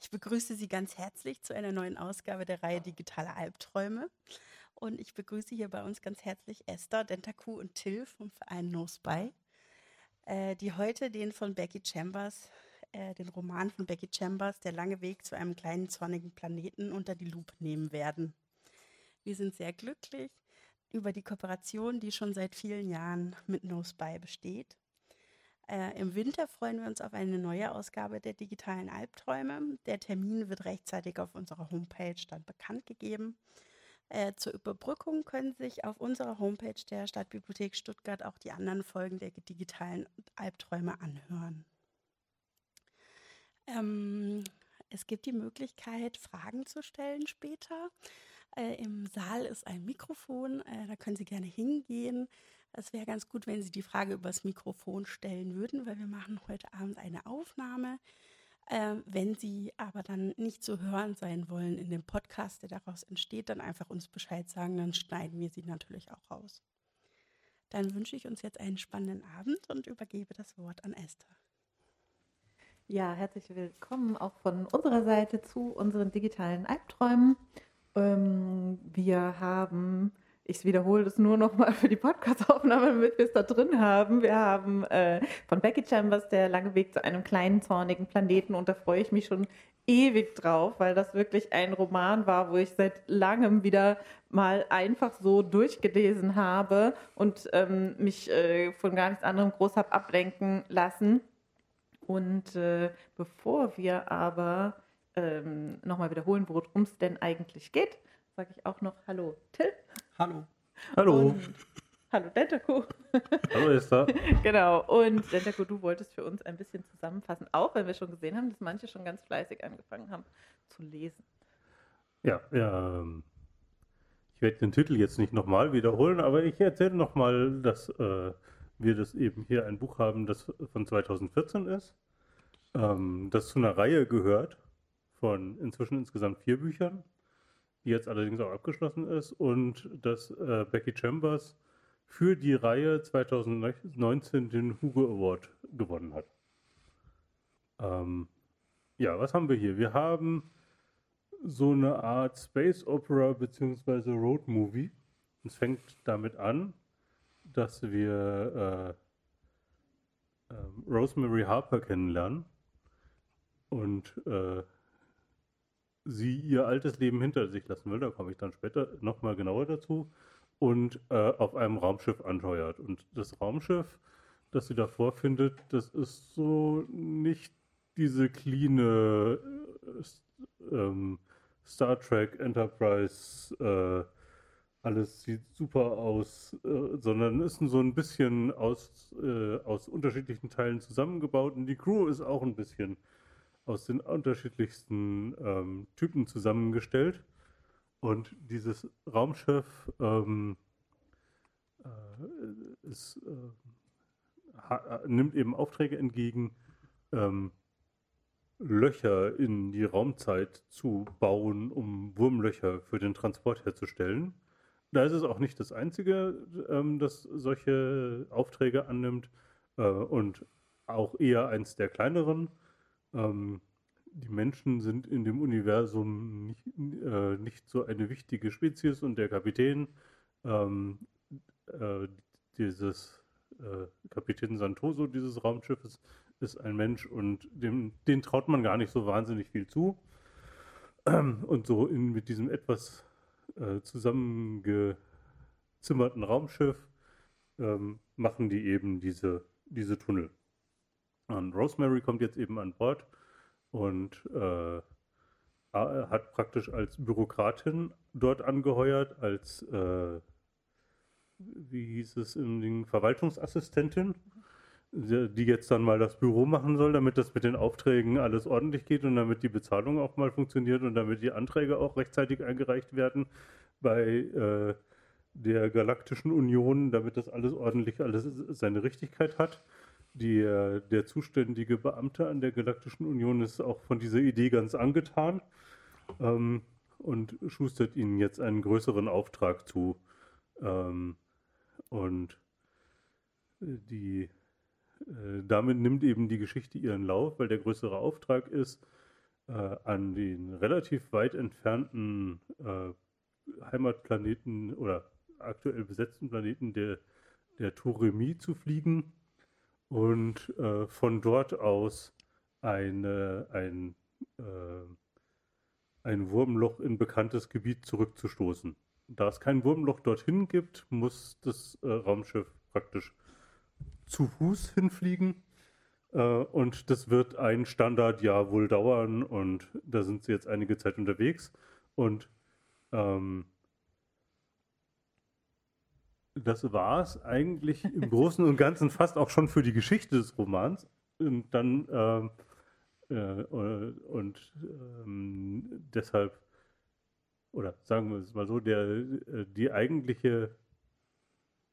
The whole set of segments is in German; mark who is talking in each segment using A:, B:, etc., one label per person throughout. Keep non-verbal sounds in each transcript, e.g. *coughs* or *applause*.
A: Ich begrüße Sie ganz herzlich zu einer neuen Ausgabe der Reihe Digitale Albträume. Und ich begrüße hier bei uns ganz herzlich Esther, Dentaku und Till vom Verein No Spy, äh, die heute den von Becky Chambers, äh, den Roman von Becky Chambers, Der lange Weg zu einem kleinen zornigen Planeten, unter die Lupe nehmen werden. Wir sind sehr glücklich über die Kooperation, die schon seit vielen Jahren mit No Spy besteht äh, Im Winter freuen wir uns auf eine neue Ausgabe der digitalen Albträume. Der Termin wird rechtzeitig auf unserer Homepage dann bekannt gegeben. Äh, zur Überbrückung können sich auf unserer Homepage der Stadtbibliothek Stuttgart auch die anderen Folgen der digitalen Albträume anhören. Ähm, es gibt die Möglichkeit, Fragen zu stellen später. Äh, Im Saal ist ein Mikrofon, äh, da können Sie gerne hingehen. Es wäre ganz gut, wenn Sie die Frage übers Mikrofon stellen würden, weil wir machen heute Abend eine Aufnahme. Äh, wenn Sie aber dann nicht zu hören sein wollen in dem Podcast, der daraus entsteht, dann einfach uns Bescheid sagen, dann schneiden wir sie natürlich auch raus. Dann wünsche ich uns jetzt einen spannenden Abend und übergebe das Wort an Esther.
B: Ja, herzlich willkommen auch von unserer Seite zu unseren digitalen Albträumen. Ähm, wir haben ich wiederhole das nur noch mal für die Podcast-Aufnahme, damit wir es da drin haben. Wir haben äh, von Becky Chambers der lange Weg zu einem kleinen zornigen Planeten und da freue ich mich schon ewig drauf, weil das wirklich ein Roman war, wo ich seit langem wieder mal einfach so durchgelesen habe und ähm, mich äh, von gar nichts anderem groß habe ablenken lassen. Und äh, bevor wir aber ähm, nochmal wiederholen, worum es denn eigentlich geht, sage ich auch noch Hallo Till.
C: Hallo.
D: Hallo.
B: Und hallo Dentaku.
D: Hallo Esther. *laughs*
B: genau. Und Dentaku, du wolltest für uns ein bisschen zusammenfassen, auch wenn wir schon gesehen haben, dass manche schon ganz fleißig angefangen haben zu lesen.
D: Ja, ja. Ähm, ich werde den Titel jetzt nicht nochmal wiederholen, aber ich erzähle nochmal, dass äh, wir das eben hier ein Buch haben, das von 2014 ist, ähm, das zu einer Reihe gehört von inzwischen insgesamt vier Büchern die jetzt allerdings auch abgeschlossen ist und dass äh, Becky Chambers für die Reihe 2019 den Hugo Award gewonnen hat. Ähm, ja, was haben wir hier? Wir haben so eine Art Space Opera bzw. Road Movie. Es fängt damit an, dass wir äh, äh, Rosemary Harper kennenlernen und äh, sie ihr altes Leben hinter sich lassen will, da komme ich dann später nochmal genauer dazu, und äh, auf einem Raumschiff anheuert. Und das Raumschiff, das sie da vorfindet, das ist so nicht diese clean äh, ähm, Star Trek Enterprise, äh, alles sieht super aus, äh, sondern ist so ein bisschen aus, äh, aus unterschiedlichen Teilen zusammengebaut. Und die Crew ist auch ein bisschen aus den unterschiedlichsten ähm, Typen zusammengestellt. Und dieses Raumschiff ähm, äh, ist, äh, nimmt eben Aufträge entgegen, ähm, Löcher in die Raumzeit zu bauen, um Wurmlöcher für den Transport herzustellen. Da ist es auch nicht das Einzige, ähm, das solche Aufträge annimmt äh, und auch eher eins der kleineren. Ähm, die Menschen sind in dem Universum nicht, äh, nicht, so eine wichtige Spezies und der Kapitän ähm, äh, dieses äh, Kapitän Santoso dieses Raumschiffes ist ein Mensch und dem, den traut man gar nicht so wahnsinnig viel zu. *clears throat* Und so in, mit diesem etwas äh, zusammengezimmerten Raumschiff ähm, machen die eben diese, diese Tunnel. Und Rosemary kommt jetzt eben an Bord und äh, hat praktisch als Bürokratin dort angeheuert, als, äh, wie hieß es im Ding, Verwaltungsassistentin, die jetzt dann mal das Büro machen soll, damit das mit den Aufträgen alles ordentlich geht und damit die Bezahlung auch mal funktioniert und damit die Anträge auch rechtzeitig eingereicht werden bei äh, der Galaktischen Union, damit das alles ordentlich alles seine Richtigkeit hat. Der, der zuständige Beamte an der Galaktischen Union ist auch von dieser Idee ganz angetan ähm, und schustert ihnen jetzt einen größeren Auftrag zu. Ähm, und die, äh, damit nimmt eben die Geschichte ihren Lauf, weil der größere Auftrag ist, äh, an den relativ weit entfernten äh, Heimatplaneten oder aktuell besetzten Planeten der, der Turemi zu fliegen und äh, von dort aus eine, ein, äh, ein Wurmloch in bekanntes Gebiet zurückzustoßen. Da es kein Wurmloch dorthin gibt, muss das äh, Raumschiff praktisch zu Fuß hinfliegen. Äh, und das wird ein Standardjahr wohl dauern und da sind sie jetzt einige Zeit unterwegs. Und ähm, das war es eigentlich im Großen und Ganzen fast auch schon für die Geschichte des Romans. Und dann ähm, äh, und ähm, deshalb, oder sagen wir es mal so, der, äh, die eigentliche,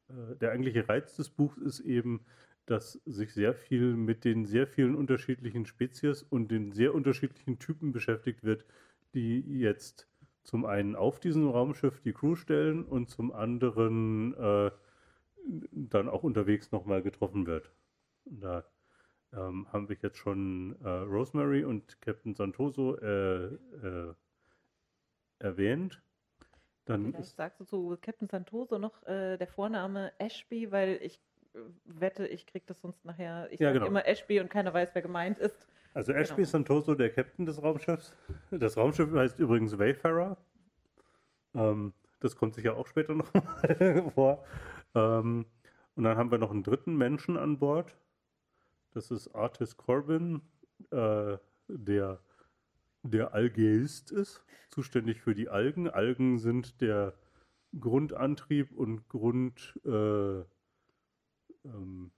D: äh, der eigentliche Reiz des Buchs ist eben, dass sich sehr viel mit den sehr vielen unterschiedlichen Spezies und den sehr unterschiedlichen Typen beschäftigt wird, die jetzt zum einen auf diesem Raumschiff die Crew stellen und zum anderen äh, dann auch unterwegs nochmal getroffen wird. Da ähm, haben wir jetzt schon äh, Rosemary und Captain Santoso äh, äh, erwähnt.
B: Dann Vielleicht sagst du zu Captain Santoso noch äh, der Vorname Ashby, weil ich wette, ich kriege das sonst nachher. Ich
D: ja,
B: sage
D: genau.
B: immer Ashby und keiner weiß, wer gemeint ist.
D: Also Ashby genau. Santoso, der Captain des Raumschiffs. Das Raumschiff heißt übrigens Wayfarer. Ähm, das kommt sicher auch später *laughs* noch vor. Ähm, und dann haben wir noch einen dritten Menschen an Bord. Das ist Artis Corbin, äh, der der Algeist ist, zuständig für die Algen. Algen sind der Grundantrieb und Grundenergiequelle äh, ähm,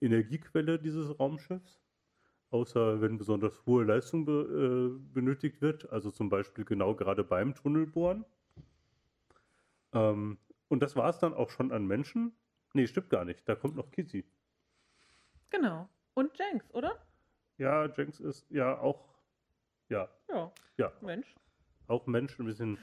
D: dieses Raumschiffs außer wenn besonders hohe Leistung be, äh, benötigt wird, also zum Beispiel genau gerade beim Tunnelbohren. Ähm, und das war es dann auch schon an Menschen. Nee, stimmt gar nicht. Da kommt noch Kizzy.
B: Genau. Und Jenks, oder?
D: Ja, Jenks ist ja auch. Ja.
B: Ja.
D: Ja.
B: Mensch.
D: Auch Mensch, ein bisschen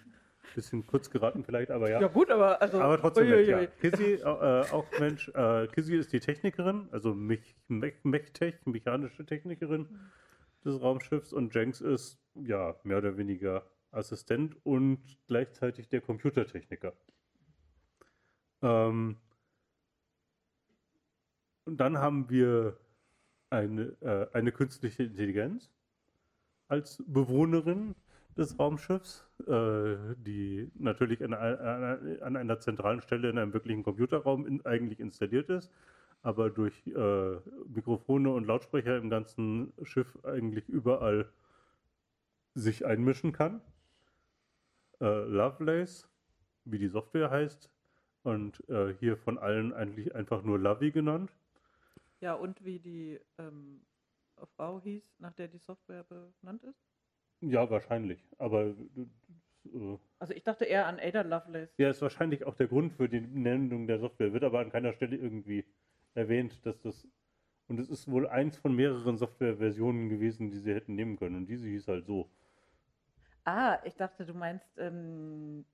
D: Bisschen kurz geraten vielleicht, aber ja.
B: Ja gut, aber also.
D: Aber trotzdem ui, ui, ui. Ja. Kizzy, *laughs* äh, auch Mensch, äh, Kizzy ist die Technikerin, also Mech, Mech, Mechtech, mechanische Technikerin des Raumschiffs und Jenks ist ja mehr oder weniger Assistent und gleichzeitig der Computertechniker. Ähm, und dann haben wir eine, äh, eine künstliche Intelligenz als Bewohnerin des Raumschiffs, äh, die natürlich an, an, an, einer zentralen Stelle in einem wirklichen Computerraum in, eigentlich installiert ist, aber durch äh, Mikrofone und Lautsprecher im ganzen Schiff eigentlich überall sich einmischen kann. Äh, Lovelace, wie die Software heißt, und äh, hier von allen eigentlich einfach nur Lovey genannt.
B: Ja, und wie die ähm, Frau hieß, nach der die Software benannt ist?
D: Ja, wahrscheinlich. Aber.
B: Äh, also ich dachte eher an Ada Lovelace.
D: Ja, ist wahrscheinlich auch der Grund für die Nennung der Software. Wird aber an keiner Stelle irgendwie erwähnt, dass das. Und es ist wohl eins von mehreren Softwareversionen gewesen, die sie hätten nehmen können. Und diese hieß halt so.
B: Ah, ich dachte, du meinst ähm,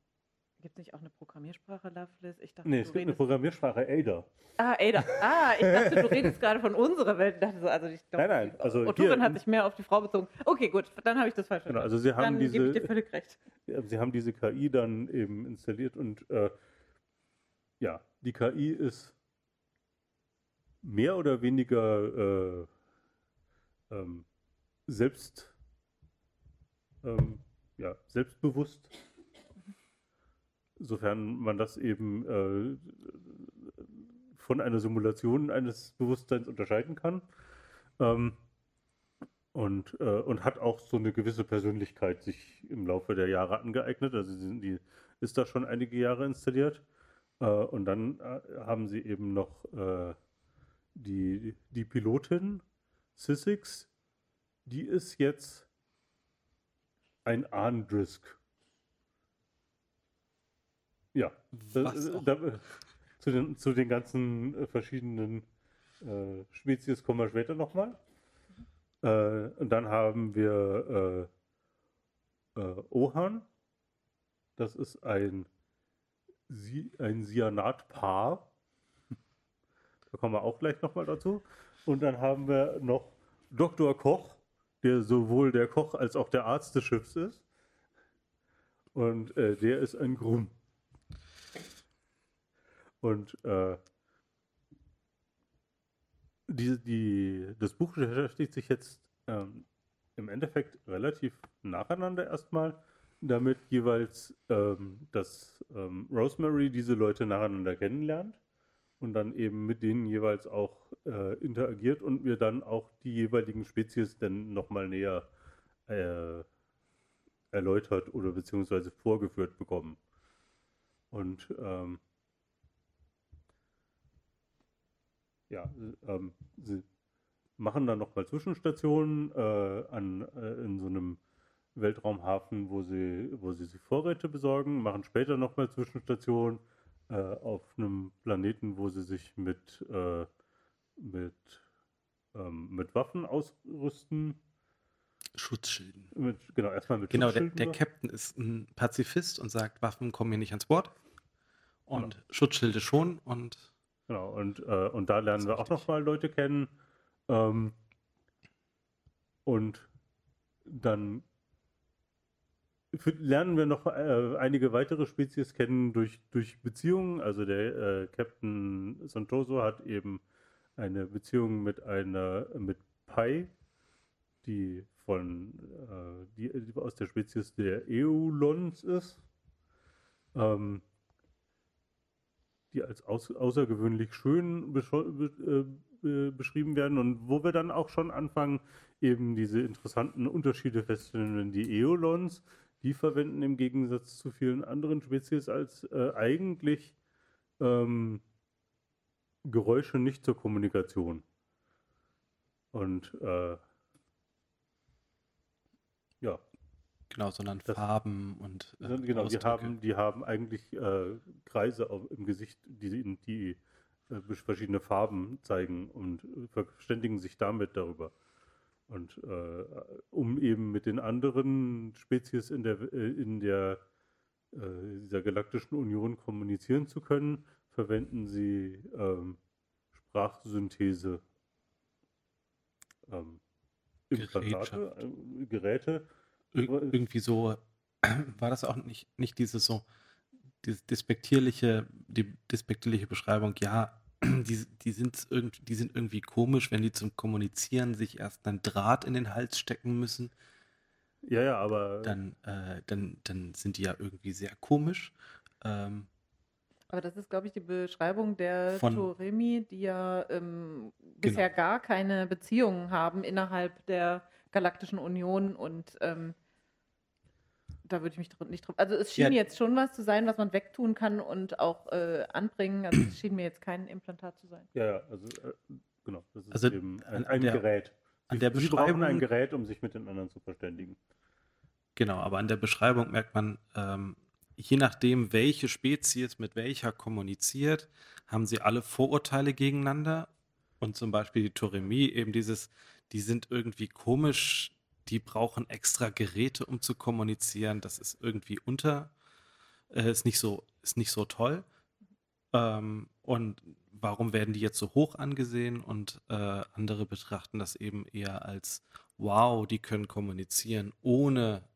B: Gibt es nicht auch eine Programmiersprache, Loveless?
D: Ich dachte, nee, es gibt eine Programmiersprache, Ada.
B: Ah, Ada. Ah, ich dachte, du redest gerade von unserer Welt. Ich dachte so, also ich
D: glaub, nein, nein. Also
B: Oturan hat sich mehr auf die Frau bezogen. Okay, gut, dann habe ich das falsch
D: genau, also sie haben
B: dann
D: diese,
B: gebe ich dir völlig recht.
D: Sie haben diese KI dann eben installiert und äh, ja, die KI ist mehr oder weniger äh, ähm, selbst ähm, ja, selbstbewusst sofern man das eben äh, von einer Simulation eines Bewusstseins unterscheiden kann. Ähm, und, äh, und hat auch so eine gewisse Persönlichkeit sich im Laufe der Jahre angeeignet. Also sie, die ist da schon einige Jahre installiert. Äh, und dann äh, haben sie eben noch äh, die, die Pilotin Sissix, die ist jetzt ein Arndrisk. Ja, das, da, äh, zu, den, zu den ganzen äh, verschiedenen äh, Spezies kommen wir später nochmal. Äh, und dann haben wir äh, äh, Ohan. Das ist ein, si ein Cyanat-Paar. Da kommen wir auch gleich nochmal dazu. Und dann haben wir noch Dr. Koch, der sowohl der Koch als auch der Arzt des Schiffs ist. Und äh, der ist ein Grumm. Und äh, die, die, das Buch beschäftigt sich jetzt ähm, im Endeffekt relativ nacheinander erstmal damit jeweils, ähm, dass ähm, Rosemary diese Leute nacheinander kennenlernt und dann eben mit denen jeweils auch äh, interagiert und wir dann auch die jeweiligen Spezies dann nochmal näher äh, erläutert oder beziehungsweise vorgeführt bekommen. Und ähm, ja, ähm, sie machen dann nochmal Zwischenstationen äh, an, äh, in so einem Weltraumhafen, wo sie, wo sie sich Vorräte besorgen, machen später nochmal Zwischenstationen äh, auf einem Planeten, wo sie sich mit, äh, mit, ähm, mit Waffen ausrüsten.
C: Schutzschilden.
D: Mit, genau, erstmal mit
C: Genau, der,
D: Schutzschilden.
C: der Captain ist ein Pazifist und sagt, Waffen kommen hier nicht ans Bord. Und Schutzschilde schon. Und
D: Genau, und, äh, und da lernen wir auch nochmal Leute kennen. Ähm, und dann lernen wir noch äh, einige weitere Spezies kennen durch, durch Beziehungen. Also der äh, Captain Santoso hat eben eine Beziehung mit einer mit Pai, die von äh, die, die aus der Spezies der Eulons ist. Ähm, die als außergewöhnlich schön äh, be, beschrieben werden und wo wir dann auch schon anfangen, eben diese interessanten Unterschiede feststellen. Denn die Eolons, die verwenden im Gegensatz zu vielen anderen Spezies als äh, eigentlich ähm, Geräusche nicht zur Kommunikation. Und äh, ja,
C: genau, sondern
D: Das-
C: Farben und äh,
D: Genau, die
C: Ausdrücke.
D: haben, die haben eigentlich äh, Kreise auf, im Gesicht, die, die äh, verschiedene Farben zeigen und äh, verständigen sich damit darüber. Und äh, um eben mit den anderen Spezies in der, äh, in der dieser galaktischen Union kommunizieren zu können, verwenden sie ähm, Sprachsynthese ähm, Implantate, äh, Geräte,
C: irgendwie so, *clears throat* war das auch nicht, nicht diese so, diese despektierliche, die despektierliche Beschreibung, ja, *clears throat* die, die, sind irgendwie, die sind irgendwie komisch, wenn die zum Kommunizieren sich erst einen Draht in den Hals stecken müssen,
D: Ja, ja, aber
C: dann, äh, dann, dann sind die ja irgendwie sehr komisch. Ähm,
B: Aber das ist, glaube ich, die Beschreibung der
C: Von-
B: Toremi, die ja ähm, bisher gar keine Beziehungen haben innerhalb der Galaktischen Union und ähm, da würde ich mich nicht drauf. Also es schien
C: Ja.
B: jetzt schon was zu sein, was man wegtun kann und auch äh, anbringen. Also es schien mir jetzt kein Implantat zu sein.
D: Ja, ja, also äh, genau, das ist
C: Also
D: eben ein, ein
C: der-
D: Gerät.
C: an
D: Sie-
C: der
D: Sie brauchen ein
C: Beschreibung-
D: Gerät, um sich mit den anderen zu verständigen.
C: Genau, aber an der Beschreibung merkt man, ähm, je nachdem, welche Spezies mit welcher kommuniziert, haben sie alle Vorurteile gegeneinander. Und zum Beispiel die Toremi, eben dieses, die sind irgendwie komisch, die brauchen extra Geräte, um zu kommunizieren. Das ist irgendwie unter, äh, ist nicht so, ist nicht so toll. Ähm, und warum werden die jetzt so hoch angesehen? Und äh, andere betrachten das eben eher als, wow, die können kommunizieren, ohne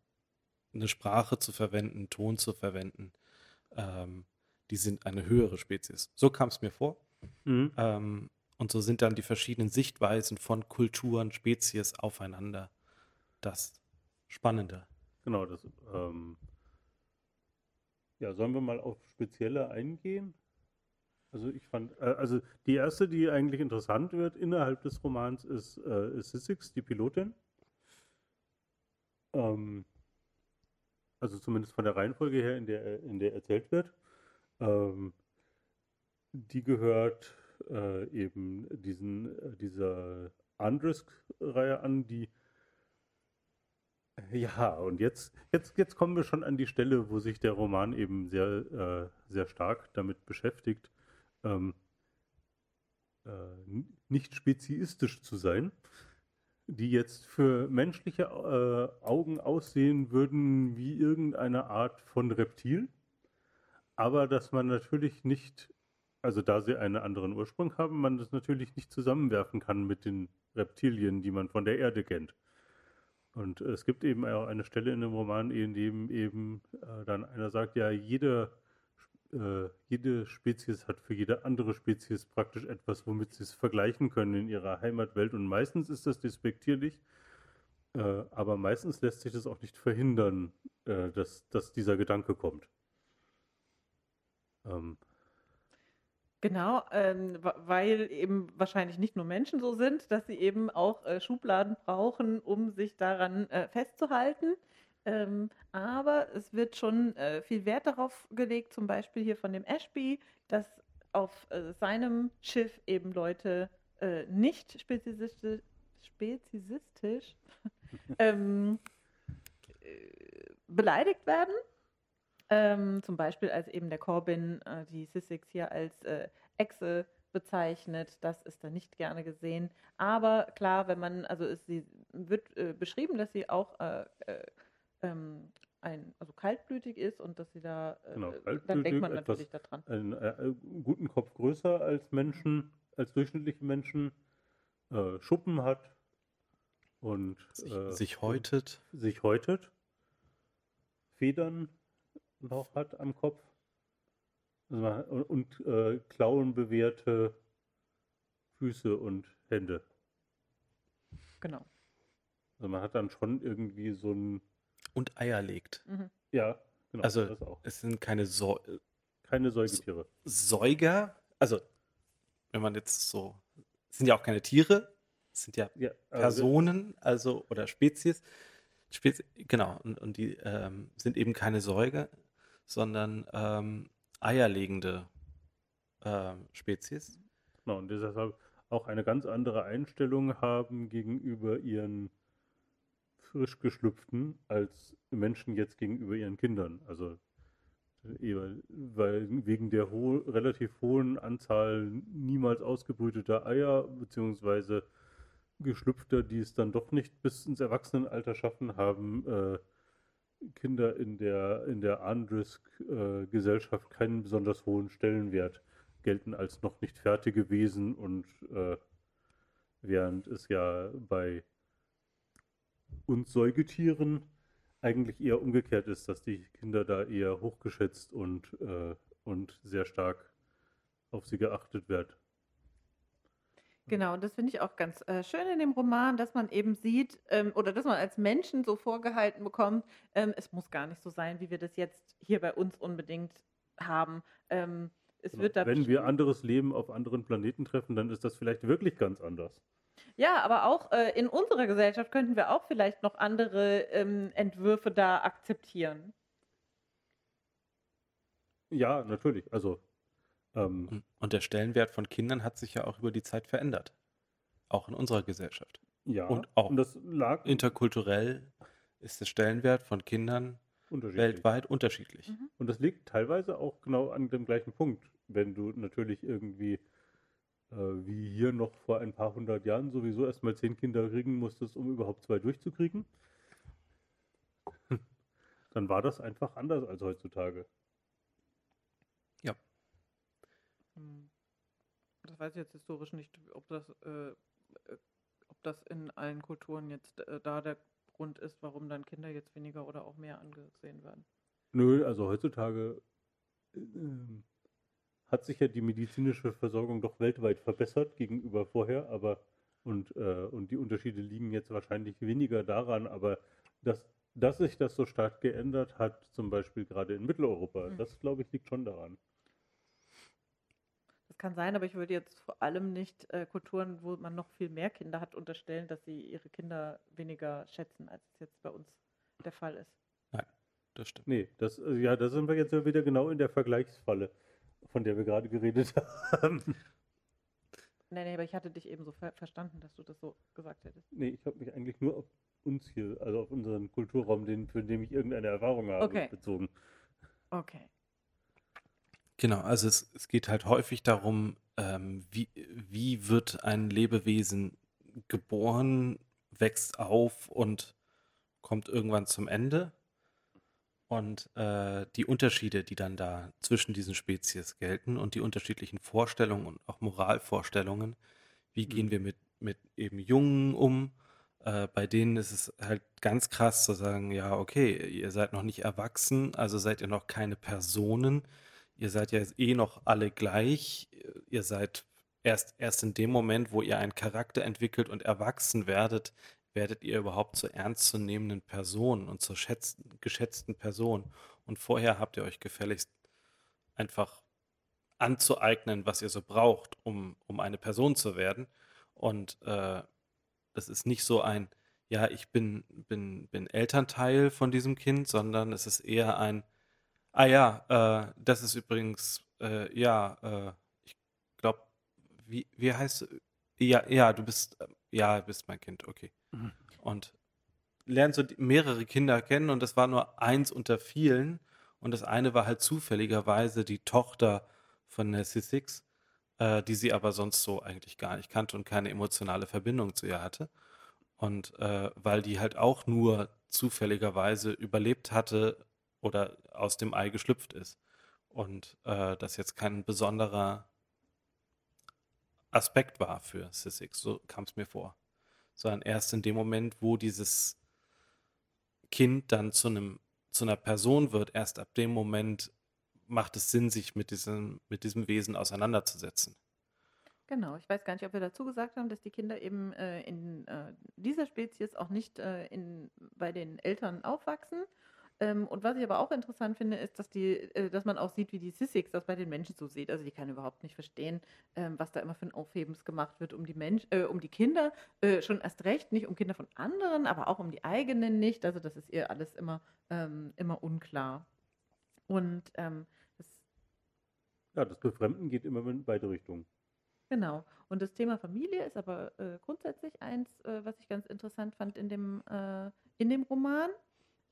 C: eine Sprache zu verwenden, Ton zu verwenden. Ähm, die sind eine höhere Spezies. So kam es mir vor. Ähm, und so sind dann die verschiedenen Sichtweisen von Kulturen, Spezies aufeinander das Spannende.
D: Genau, das. Ähm, ja, sollen wir mal auf spezielle eingehen? Also ich fand, äh, also die erste, die eigentlich interessant wird innerhalb des Romans, ist, äh, ist Sissix, die Pilotin. Ähm, also zumindest von der Reihenfolge her, in der, in der erzählt wird. Ähm, die gehört äh, eben diesen, äh, dieser Andrisk-Reihe an, die ja, und jetzt, jetzt, jetzt kommen wir schon an die Stelle, wo sich der Roman eben sehr, äh, sehr stark damit beschäftigt, ähm, äh, nicht speziistisch zu sein, die jetzt für menschliche äh, Augen aussehen würden wie irgendeine Art von Reptil, aber dass man natürlich nicht, also da sie einen anderen Ursprung haben, man das natürlich nicht zusammenwerfen kann mit den Reptilien, die man von der Erde kennt. Und es gibt eben auch eine Stelle in dem Roman, in dem eben äh, dann einer sagt, ja, jede, äh, jede Spezies hat für jede andere Spezies praktisch etwas, womit sie es vergleichen können in ihrer Heimatwelt. Und meistens ist das despektierlich, äh, aber meistens lässt sich das auch nicht verhindern, äh, dass, dass dieser Gedanke kommt.
B: Ähm, Genau, ähm, weil eben wahrscheinlich nicht nur Menschen so sind, dass sie eben auch äh, Schubladen brauchen, um sich daran äh, festzuhalten. Ähm, aber es wird schon äh, viel Wert darauf gelegt, zum Beispiel hier von dem Ashby, dass auf äh, seinem Schiff eben Leute äh, nicht speziesistisch, speziesistisch *laughs* ähm, äh, beleidigt werden ähm, zum Beispiel als eben der Corbin äh, die Sissix hier als äh, Echse bezeichnet. Das ist dann nicht gerne gesehen. Aber klar, wenn man, also es sie wird äh, beschrieben, dass sie auch äh, äh, ähm, ein, also kaltblütig ist und dass sie da,
D: äh, genau, dann denkt man natürlich daran. Einen guten Kopf größer als Menschen, als durchschnittliche Menschen, Schuppen hat und
C: sich, sich häutet.
D: Sich häutet. Federn noch hat am Kopf. Also und, und äh, klauenbewehrte Füße und Hände.
B: Genau.
D: Also man hat dann schon irgendwie so ein.
C: Und Eier legt.
D: Mhm. Ja,
C: genau. Also es sind keine, so
D: keine Säugetiere.
C: Säuger, also wenn man jetzt so, es sind ja auch keine Tiere, es sind ja, ja also Personen, also oder Spezies. Spezi genau, und, und die ähm, sind eben keine Säuger, sondern ähm, eierlegende äh, Spezies.
D: Genau, und deshalb auch eine ganz andere Einstellung haben gegenüber ihren frisch geschlüpften als Menschen jetzt gegenüber ihren Kindern. Also weil wegen der ho relativ hohen Anzahl niemals ausgebrüteter Eier beziehungsweise geschlüpfter, die es dann doch nicht bis ins Erwachsenenalter schaffen, haben äh, Kinder in der, in der Andrisk-Gesellschaft äh, keinen besonders hohen Stellenwert gelten als noch nicht fertige Wesen und äh, während es ja bei uns Säugetieren eigentlich eher umgekehrt ist, dass die Kinder da eher hochgeschätzt und, äh, und sehr stark auf sie geachtet werden.
B: Genau, und das finde ich auch ganz äh, schön in dem Roman, dass man eben sieht ähm, oder dass man als Menschen so vorgehalten bekommt, ähm, es muss gar nicht so sein, wie wir das jetzt hier bei uns unbedingt haben. Ähm, es
D: genau.
B: wird da
D: Wenn wir anderes Leben auf anderen Planeten treffen, dann ist das vielleicht wirklich ganz anders.
B: Ja, aber auch äh, in unserer Gesellschaft könnten wir auch vielleicht noch andere ähm, Entwürfe da akzeptieren.
D: Ja, natürlich. Also
C: ähm, und der Stellenwert von Kindern hat sich ja auch über die Zeit verändert. Auch in unserer Gesellschaft.
D: Ja,
C: und auch
D: und das lag
C: interkulturell ist der Stellenwert von Kindern unterschiedlich. weltweit unterschiedlich. Mhm.
D: Und das liegt teilweise auch genau an dem gleichen Punkt. Wenn du natürlich irgendwie äh, wie hier noch vor ein paar hundert Jahren sowieso erstmal zehn Kinder kriegen musstest, um überhaupt zwei durchzukriegen, *laughs* dann war das einfach anders als heutzutage.
B: Hm. Das weiß ich jetzt historisch nicht, ob das, äh, äh, ob das in allen Kulturen jetzt äh, da der Grund ist, warum dann Kinder jetzt weniger oder auch mehr angesehen werden.
D: Nö, also heutzutage äh, hat sich ja die medizinische Versorgung doch weltweit verbessert gegenüber vorher, aber und, äh, und die Unterschiede liegen jetzt wahrscheinlich weniger daran, aber dass, dass sich das so stark geändert hat, zum Beispiel gerade in Mitteleuropa, mhm. das glaube ich liegt schon daran
B: kann sein, aber ich würde jetzt vor allem nicht äh, Kulturen, wo man noch viel mehr Kinder hat, unterstellen, dass sie ihre Kinder weniger schätzen, als es jetzt bei uns der Fall ist.
C: Nein, das stimmt.
D: Nee, das, äh, ja, da sind wir jetzt wieder genau in der Vergleichsfalle, von der wir gerade geredet *laughs* haben.
B: Nee, nee, aber ich hatte dich eben so ver verstanden, dass du das so gesagt hättest.
D: Nee, ich habe mich eigentlich nur auf uns hier, also auf unseren Kulturraum, den, für den ich irgendeine Erfahrung habe,
B: okay.
D: bezogen.
B: Okay.
C: Genau, also es, es geht halt häufig darum, ähm, wie, wie wird ein Lebewesen geboren, wächst auf und kommt irgendwann zum Ende. Und äh, die Unterschiede, die dann da zwischen diesen Spezies gelten und die unterschiedlichen Vorstellungen und auch Moralvorstellungen, wie gehen mhm. wir mit, mit eben Jungen um, Äh, bei denen ist es halt ganz krass zu sagen, ja, okay, ihr seid noch nicht erwachsen, also seid ihr noch keine Personen. Ihr seid ja eh noch alle gleich. Ihr seid erst, erst in dem Moment, wo ihr einen Charakter entwickelt und erwachsen werdet, werdet ihr überhaupt zur ernstzunehmenden Person und zur schätzten, geschätzten Person. Und vorher habt ihr euch gefälligst einfach anzueignen, was ihr so braucht, um, um eine Person zu werden. Und äh, das ist nicht so ein, ja, ich bin, bin, bin Elternteil von diesem Kind, sondern es ist eher ein, ah ja, äh, das ist übrigens, äh, ja, äh, ich glaube, wie, wie heißt, ja, ja, du bist, ja, bist mein Kind, okay. Mhm. Und lernt so mehrere Kinder kennen und das war nur eins unter vielen. Und das eine war halt zufälligerweise die Tochter von Nancy Six, äh, die sie aber sonst so eigentlich gar nicht kannte und keine emotionale Verbindung zu ihr hatte. Und äh, weil die halt auch nur zufälligerweise überlebt hatte oder aus dem Ei geschlüpft ist. Und äh, das jetzt kein besonderer Aspekt war für Sissix, so kam es mir vor. Sondern erst in dem Moment, wo dieses Kind dann zu einem zu einer Person wird, erst ab dem Moment macht es Sinn, sich mit diesem, mit diesem Wesen auseinanderzusetzen.
B: Genau, ich weiß gar nicht, ob wir dazu gesagt haben, dass die Kinder eben äh, in äh, dieser Spezies auch nicht äh, in, bei den Eltern aufwachsen. Ähm, und was ich aber auch interessant finde, ist, dass, die, äh, dass man auch sieht, wie die Sissix das bei den Menschen so sieht. Also die kann überhaupt nicht verstehen, ähm, was da immer für ein Aufhebens gemacht wird um die, Mensch, äh, um die Kinder. Äh, schon erst recht, nicht um Kinder von anderen, aber auch um die eigenen nicht. Also das ist ihr alles immer, ähm, immer unklar. Und ähm, das
D: ja, das Befremden geht immer in beide Richtungen.
B: Genau. Und das Thema Familie ist aber äh, grundsätzlich eins, äh, was ich ganz interessant fand in dem, äh, in dem Roman.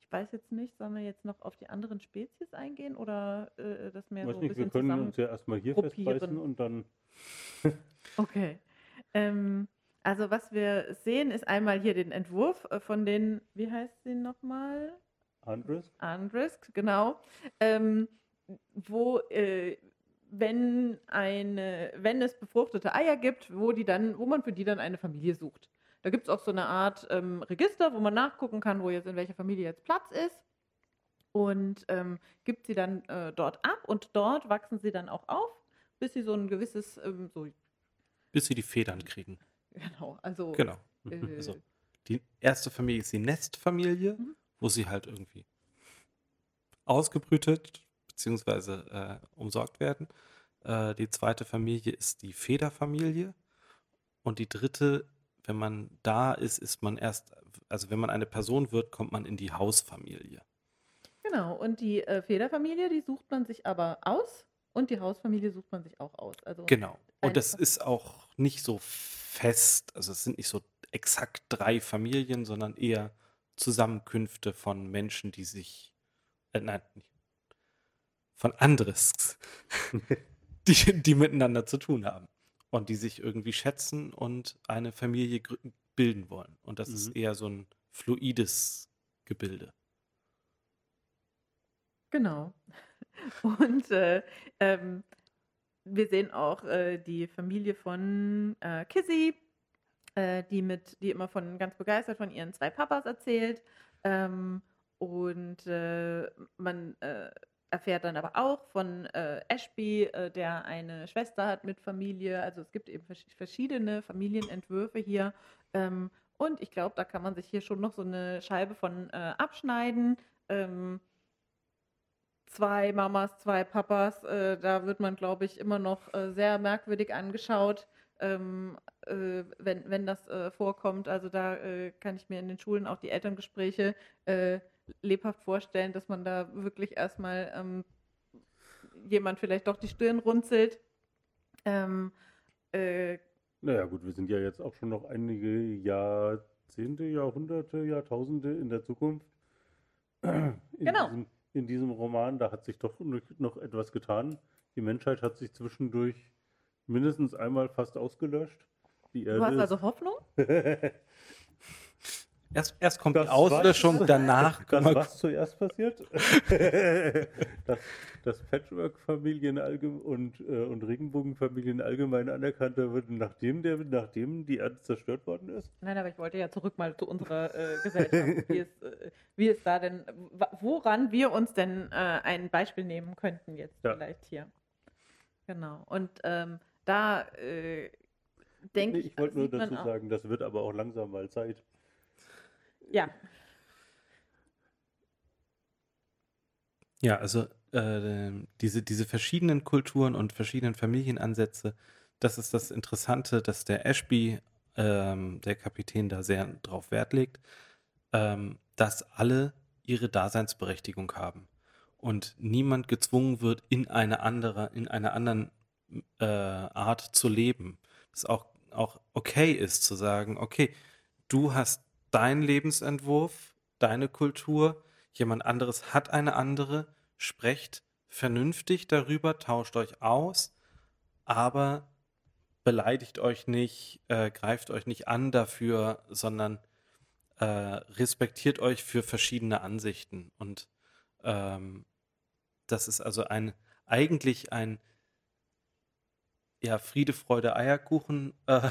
B: Ich weiß jetzt nicht, sollen wir jetzt noch auf die anderen Spezies eingehen oder äh, das mehr
D: weiß
B: so
D: ein nicht, bisschen Wir können uns ja erstmal hier festbeißen und dann. *laughs* *laughs*
B: okay. Ähm, also was wir sehen, ist einmal hier den Entwurf äh, von den, wie heißt sie nochmal?
D: Andrisk.
B: Andrisk, genau. Ähm, wo äh, wenn eine, wenn es befruchtete Eier gibt, wo die dann, wo man für die dann eine Familie sucht. Da gibt es auch so eine Art ähm, Register, wo man nachgucken kann, wo jetzt in welcher Familie jetzt Platz ist. Und ähm, gibt sie dann äh, dort ab und dort wachsen sie dann auch auf, bis sie so ein gewisses, ähm, so
C: bis sie die Federn kriegen.
B: Genau, also.
C: Genau. Äh, also die erste Familie ist die Nestfamilie, mhm. wo sie halt irgendwie ausgebrütet bzw. Äh, umsorgt werden. Äh, die zweite Familie ist die Federfamilie. Und die dritte wenn man da ist, ist man erst, also wenn man eine Person wird, kommt man in die Hausfamilie.
B: Genau, und die äh, Federfamilie, die sucht man sich aber aus und die Hausfamilie sucht man sich auch aus. Also
C: genau, und das ist auch nicht so fest, also es sind nicht so exakt drei Familien, sondern eher Zusammenkünfte von Menschen, die sich, äh, nein, nicht, von anderes, *laughs* die, die miteinander zu tun haben und die sich irgendwie schätzen und eine Familie bilden wollen. Und das mhm. ist eher so ein fluides Gebilde.
B: Genau. *laughs* Und äh, ähm, wir sehen auch äh, die Familie von äh, Kizzy, äh, die mit, die immer von ganz begeistert von ihren zwei Papas erzählt. Ähm, und äh, man äh, erfährt dann aber auch von äh, Ashby, äh, der eine Schwester hat mit Familie. Also es gibt eben verschiedene Familienentwürfe hier. Ähm, und ich glaube, da kann man sich hier schon noch so eine Scheibe von äh, abschneiden. Ähm, zwei Mamas, zwei Papas, äh, da wird man, glaube ich, immer noch äh, sehr merkwürdig angeschaut. Ähm, äh, wenn, wenn das vorkommt. Also da kann ich mir in den Schulen auch die Elterngespräche lebhaft vorstellen, dass man da wirklich erstmal ähm, jemand vielleicht doch die Stirn runzelt. Ähm,
D: äh, naja, gut, wir sind ja jetzt auch schon noch einige Jahrzehnte, Jahrhunderte, Jahrtausende in der Zukunft. In
B: genau.
D: Diesem, in diesem Roman, da hat sich doch noch etwas getan. Die Menschheit hat sich zwischendurch mindestens einmal fast ausgelöscht.
B: Die Erde du hast also Hoffnung? *laughs*
C: Erst, erst kommt
D: Das
C: die Auslöschung,
D: was-
C: danach *laughs*
D: Das, was zuerst passiert? *laughs* dass, dass Patchwork-Familien und, äh, und Regenbogenfamilien allgemein anerkannter würden, nachdem, der, nachdem die Erde zerstört worden ist?
B: Nein, aber ich wollte ja zurück mal zu unserer äh, Gesellschaft, wie es, äh, wie es da denn, woran wir uns denn äh, ein Beispiel nehmen könnten jetzt
D: Ja.
B: vielleicht hier. Genau. Und ähm, da äh, denke
D: Nee,
B: ich,
D: ich wollte nur dazu sagen, das wird aber auch langsam mal Zeit.
B: Ja,
C: Ja, also äh, diese, diese verschiedenen Kulturen und verschiedenen Familienansätze, das ist das Interessante, dass der Ashby, ähm, der Kapitän, da sehr drauf Wert legt, ähm, dass alle ihre Daseinsberechtigung haben und niemand gezwungen wird, in eine andere, in einer anderen äh, Art zu leben. Dass auch, auch okay ist zu sagen, okay, du hast deinen Lebensentwurf, deine Kultur, jemand anderes hat eine andere, sprecht vernünftig darüber, tauscht euch aus, aber beleidigt euch nicht, äh, greift euch nicht an dafür, sondern äh, respektiert euch für verschiedene Ansichten. Und ähm, das ist also ein eigentlich ein ja, Friede, Freude, Eierkuchen äh,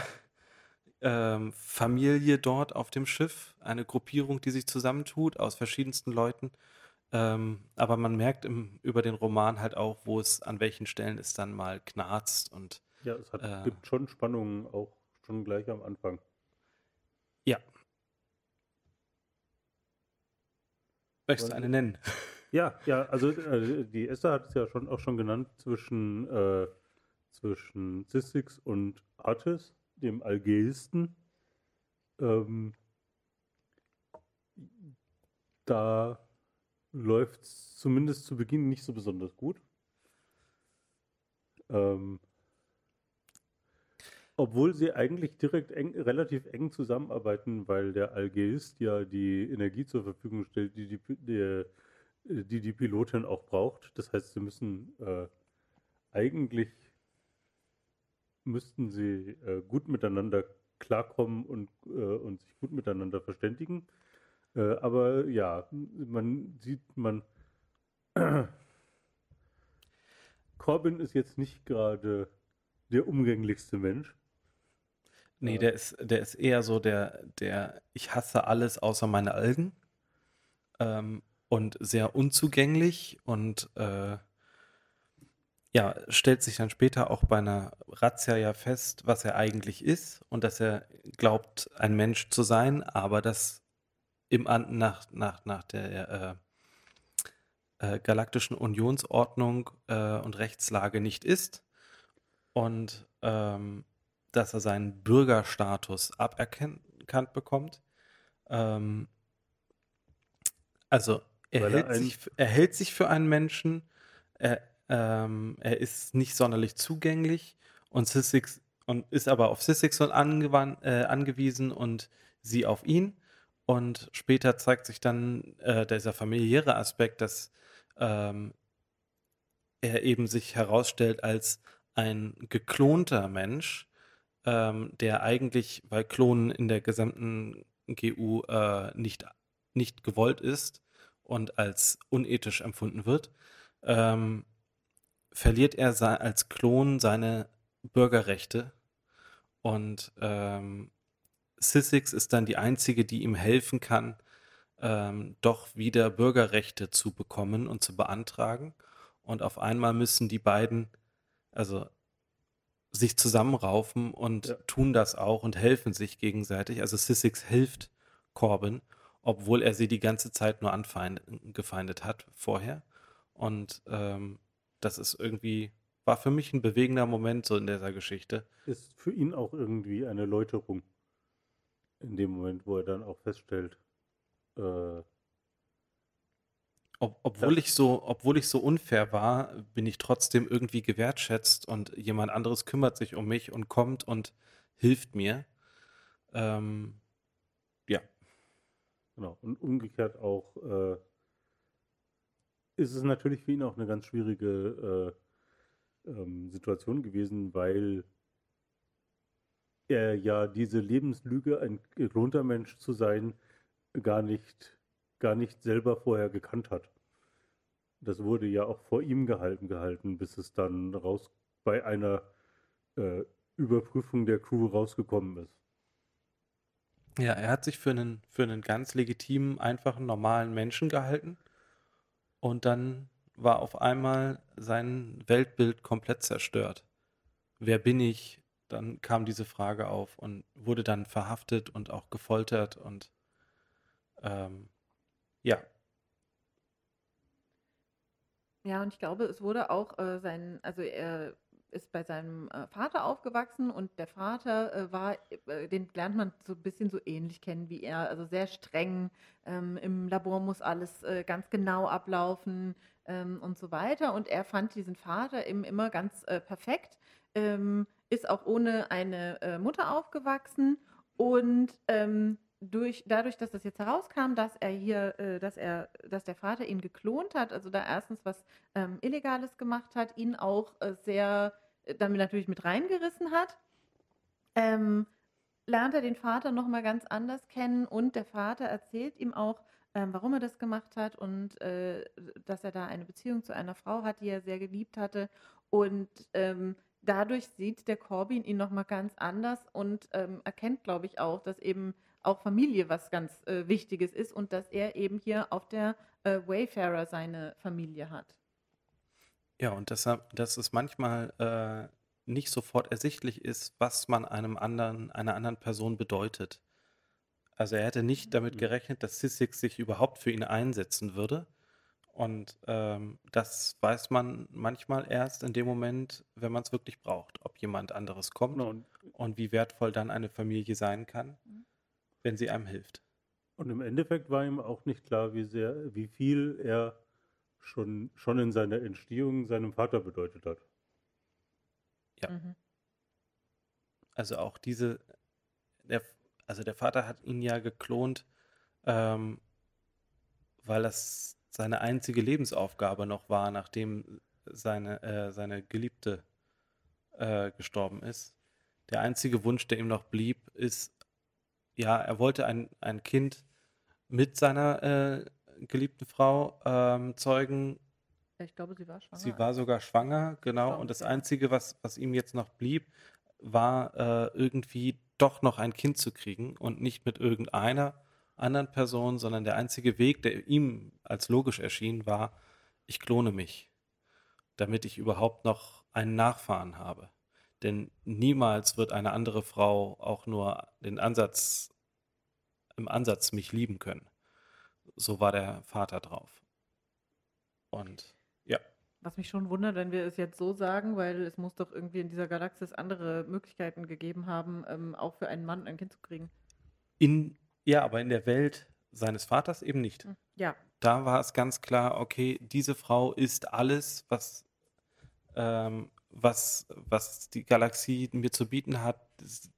C: ähm, Familie dort auf dem Schiff, eine Gruppierung, die sich zusammentut aus verschiedensten Leuten. Ähm, aber man merkt im, über den Roman halt auch, wo es an welchen Stellen es dann mal knarzt und
D: Ja, es hat,
C: Äh.
D: gibt schon Spannungen, auch schon gleich am Anfang.
C: ja. Möchtest du eine nennen?
D: Ja, ja, also äh, die Esther hat es ja schon auch schon genannt zwischen, äh, zwischen Sissix und Artis, dem Algeisten. Ähm, da läuft es zumindest zu Beginn nicht so besonders gut. Ähm, obwohl sie eigentlich direkt eng, relativ eng zusammenarbeiten, weil der Algeist ja die Energie zur Verfügung stellt, die die, der, die, die Pilotin auch braucht. Das heißt, sie müssen äh, eigentlich müssten sie äh, gut miteinander klarkommen und, äh, und sich gut miteinander verständigen. Äh, aber ja, man sieht, man *clears throat* Corbin ist jetzt nicht gerade der umgänglichste Mensch.
C: Nee,
D: Ja.
C: der ist, der ist eher so der, der, ich hasse alles außer meine Algen. Ähm, und sehr unzugänglich und äh, ja, stellt sich dann später auch bei einer Razzia ja fest, was er eigentlich ist und dass er glaubt, ein Mensch zu sein, aber das im nach, nach, nach der äh, äh, Galaktischen Unionsordnung äh, und Rechtslage nicht ist und ähm, dass er seinen Bürgerstatus aberkannt bekommt. Ähm, also er hält, sich, er hält sich für einen Menschen, er, ähm, er ist nicht sonderlich zugänglich und Sissix und ist aber auf Sissix angewan- äh, angewiesen und sie auf ihn. Und später zeigt sich dann äh, dieser familiäre Aspekt, dass ähm, er eben sich herausstellt als ein geklonter Mensch, ähm, der eigentlich, weil Klonen in der gesamten GU äh, nicht, nicht gewollt ist und als unethisch empfunden wird, ähm, verliert er als Klon seine Bürgerrechte und ähm, Sissix ist dann die einzige, die ihm helfen kann, ähm, doch wieder Bürgerrechte zu bekommen und zu beantragen. Und auf einmal müssen die beiden, also sich zusammenraufen und
D: Ja.
C: tun das auch und helfen sich gegenseitig. Also Sissix hilft Corbin, obwohl er sie die ganze Zeit nur angefeindet hat vorher. Und ähm, das ist irgendwie, war für mich ein bewegender Moment so in dieser Geschichte.
D: Ist für ihn auch irgendwie eine Läuterung. In dem Moment, wo er dann auch feststellt, äh,
C: Ob, obwohl ich so, obwohl ich so unfair war, bin ich trotzdem irgendwie gewertschätzt und jemand anderes kümmert sich um mich und kommt und hilft mir. Ähm, ja,
D: Genau. Und umgekehrt auch äh, ist es natürlich für ihn auch eine ganz schwierige äh, ähm, Situation gewesen, weil er ja diese Lebenslüge, ein geklonter Mensch zu sein, gar nicht, gar nicht selber vorher gekannt hat. Das wurde ja auch vor ihm gehalten gehalten, bis es dann raus bei einer äh, Überprüfung der Crew rausgekommen ist.
C: Ja, er hat sich für einen, für einen ganz legitimen, einfachen, normalen Menschen gehalten. Und dann war auf einmal sein Weltbild komplett zerstört. Wer bin ich? Dann kam diese Frage auf und wurde dann verhaftet und auch gefoltert und ähm, ja.
B: Ja, und ich glaube, es wurde auch äh, sein, also er ist bei seinem äh, Vater aufgewachsen und der Vater äh, war, äh, den lernt man so ein bisschen so ähnlich kennen wie er, also sehr streng. Ähm, Im Labor muss alles ganz genau ablaufen ähm, und so weiter. Und er fand diesen Vater eben immer ganz perfekt, ähm, ist auch ohne eine Mutter aufgewachsen und ähm, durch, dadurch, dass das jetzt herauskam, dass er hier, äh, dass er, dass der Vater ihn geklont hat, also da erstens was ähm, Illegales gemacht hat, ihn auch äh, sehr äh, damit natürlich mit reingerissen hat, ähm, lernt er den Vater nochmal ganz anders kennen und der Vater erzählt ihm auch, ähm, warum er das gemacht hat und äh, dass er da eine Beziehung zu einer Frau hat, die er sehr geliebt hatte. Und ähm, dadurch sieht der Corbin ihn nochmal ganz anders und ähm, erkennt, glaube ich, auch, dass eben auch Familie was ganz äh, Wichtiges ist und dass er eben hier auf der äh, Wayfarer seine Familie hat.
C: Ja, und deshalb, dass es manchmal äh, nicht sofort ersichtlich ist, was man einem anderen, einer anderen Person bedeutet. Also er hätte nicht damit
D: Mhm.
C: gerechnet, dass Sissix sich überhaupt für ihn einsetzen würde. Und ähm, das weiß man manchmal erst in dem Moment, wenn man es wirklich braucht, ob jemand anderes kommt
D: Genau, und,
C: und wie wertvoll dann eine Familie sein kann,
B: Mhm.
C: Wenn sie einem hilft.
D: und im Endeffekt war ihm auch nicht klar, wie sehr, wie viel er schon, schon in seiner Entstehung seinem Vater bedeutet hat.
C: Ja.
B: Mhm.
C: Also auch diese, der, also der Vater hat ihn ja geklont, ähm, weil das seine einzige Lebensaufgabe noch war, nachdem seine, äh, seine Geliebte äh, gestorben ist. Der einzige Wunsch, der ihm noch blieb, ist, ja, er wollte ein, ein Kind mit seiner äh, geliebten Frau ähm, zeugen,
B: Ich glaube, sie war schwanger.
C: Sie war sogar schwanger, genau.
B: Glaube
C: Und das
B: ja.
C: Einzige, was, was ihm jetzt noch blieb, war äh, irgendwie doch noch ein Kind zu kriegen und nicht mit irgendeiner anderen Person, sondern der einzige Weg, der ihm als logisch erschien, war, ich klone mich, damit ich überhaupt noch einen Nachfahren habe. Denn niemals wird eine andere Frau auch nur den Ansatz, im Ansatz mich lieben können. So war der Vater drauf. Und ja.
B: Was mich schon wundert, wenn wir es jetzt so sagen, weil es muss doch irgendwie in dieser Galaxis andere Möglichkeiten gegeben haben, ähm, auch für einen Mann ein Kind zu kriegen.
C: In, ja, aber in der Welt seines Vaters eben nicht.
B: Hm. Ja,
C: Da war es ganz klar, okay, diese Frau ist alles, was, ähm, was, was die Galaxie mir zu bieten hat.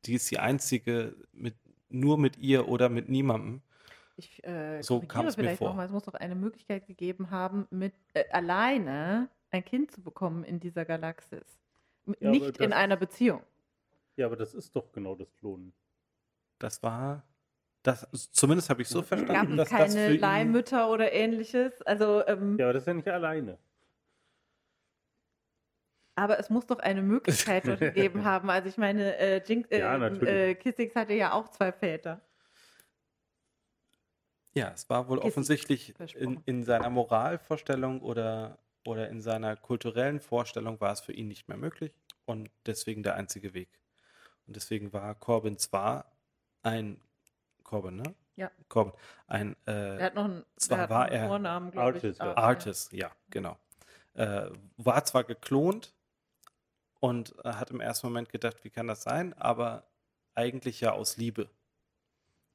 C: Die ist die einzige, mit, nur mit ihr oder mit niemandem.
B: ich äh,
C: So kam es mir
B: vielleicht
C: vor.
B: nochmal, es muss doch eine Möglichkeit gegeben haben, mit äh, alleine ein Kind zu bekommen in dieser Galaxis. M-
D: Ja,
B: Nicht in
D: das-
B: einer Beziehung.
D: Ja, aber das ist doch genau das Klonen.
C: Das war, das, zumindest habe ich so
B: Gab
C: verstanden,
B: es
C: dass das
B: keine
C: für ihn,
B: Leihmütter oder ähnliches? Also, ähm,
D: Ja, aber das ist ja nicht alleine.
B: Aber es muss doch eine Möglichkeit dort gegeben *laughs* haben. Also ich meine, äh, Jinx, äh,
D: Ja,
B: äh, Kissix hatte ja auch zwei Väter.
C: Ja, es war wohl
B: Kissy.
C: offensichtlich in, in seiner Moralvorstellung oder, oder in seiner kulturellen Vorstellung war es für ihn nicht mehr möglich und deswegen der einzige Weg. Und deswegen war Corbin zwar ein Corbin, ne?
B: Ja.
C: Corbin, ein
B: Er
C: äh,
B: hat noch einen,
C: Zwar
B: er hat
C: war
B: einen
C: er
B: Vornamen, glaube ich.
D: Artist, ja.
B: Ah,
C: Artist, ja, genau. Äh, war zwar geklont und äh, hat im ersten Moment gedacht, wie kann das sein, aber eigentlich ja aus Liebe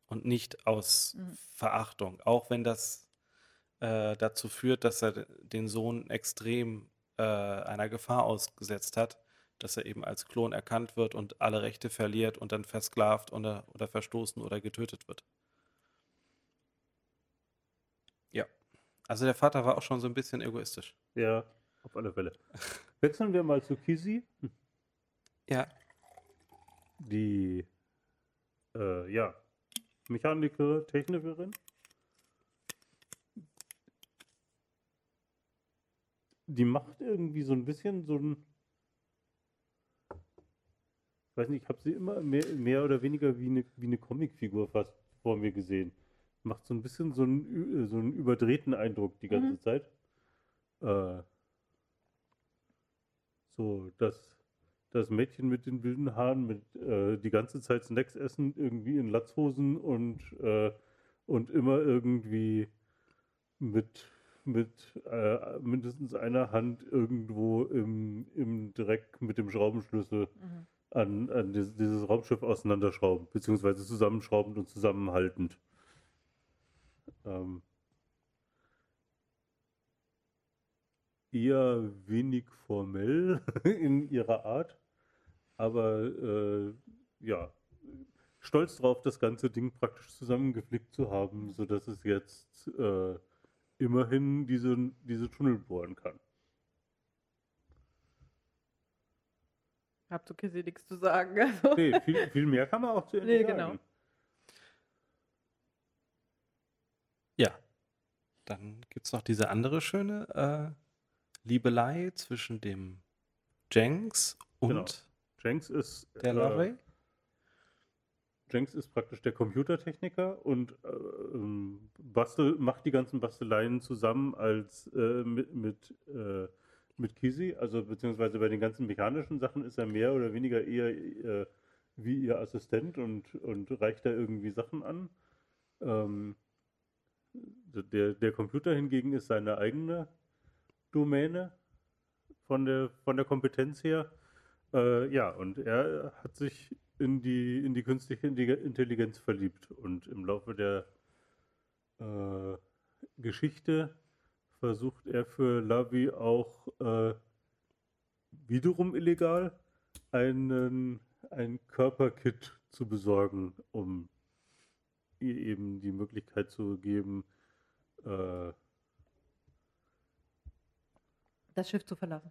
C: und nicht aus
B: Mhm.
C: Verachtung. Auch wenn das äh, dazu führt, dass er den Sohn extrem äh, einer Gefahr ausgesetzt hat, dass er eben als Klon erkannt wird und alle Rechte verliert und dann versklavt oder, oder verstoßen oder getötet wird. Ja. Also der Vater war auch schon so ein bisschen egoistisch.
D: Ja, auf alle Fälle. *laughs* Wechseln wir mal zu Kisi.
C: Ja.
D: Die, äh, ja, Mechanikerin, Technikerin. Die macht irgendwie so ein bisschen so ein. Ich weiß nicht, ich habe sie immer mehr, mehr, oder weniger wie eine, wie eine Comicfigur fast vor mir gesehen. Macht so ein bisschen so einen, so einen überdrehten Eindruck die ganze
B: mhm.
D: Zeit. Äh, so, das, das Mädchen mit den wilden Haaren, mit äh, die ganze Zeit Snacks essen, irgendwie in Latzhosen und, äh, und immer irgendwie mit, mit äh, mindestens einer Hand irgendwo im, im Dreck mit dem Schraubenschlüssel
B: Mhm.
D: an, an dieses, dieses Raumschiff auseinanderschrauben, beziehungsweise zusammenschraubend und zusammenhaltend. Ähm, eher wenig formell *laughs* in ihrer Art, aber äh, ja, stolz drauf, das ganze Ding praktisch zusammengeflickt zu haben, sodass es jetzt äh, immerhin diese, diese Tunnel bohren kann.
B: Hab zu Kissy nichts zu sagen. Also.
D: Nee, viel, viel mehr kann man auch zu Ende
B: Nee,
D: sagen.
B: genau.
C: Ja. Dann gibt es noch diese andere schöne äh, Liebelei zwischen dem Jenks und
D: Genau. Jenks ist
C: der
D: äh,
C: Lovey.
D: Jenks ist praktisch der Computertechniker und äh, ähm, bastel, macht die ganzen Basteleien zusammen als äh, mit, mit, äh, mit Kizzy. Also beziehungsweise bei den ganzen mechanischen Sachen ist er mehr oder weniger eher äh, wie ihr Assistent und, und reicht da irgendwie Sachen an. Ähm, der, der Computer hingegen ist seine eigene Domäne von der, von der Kompetenz her. Äh, ja, und er hat sich in die, in die künstliche Intelli- Intelligenz verliebt. Und im Laufe der äh, Geschichte versucht er für Lavi auch äh, wiederum illegal einen, ein Körperkit zu besorgen, um ihr eben die Möglichkeit zu geben, äh,
B: Das Schiff zu verlassen.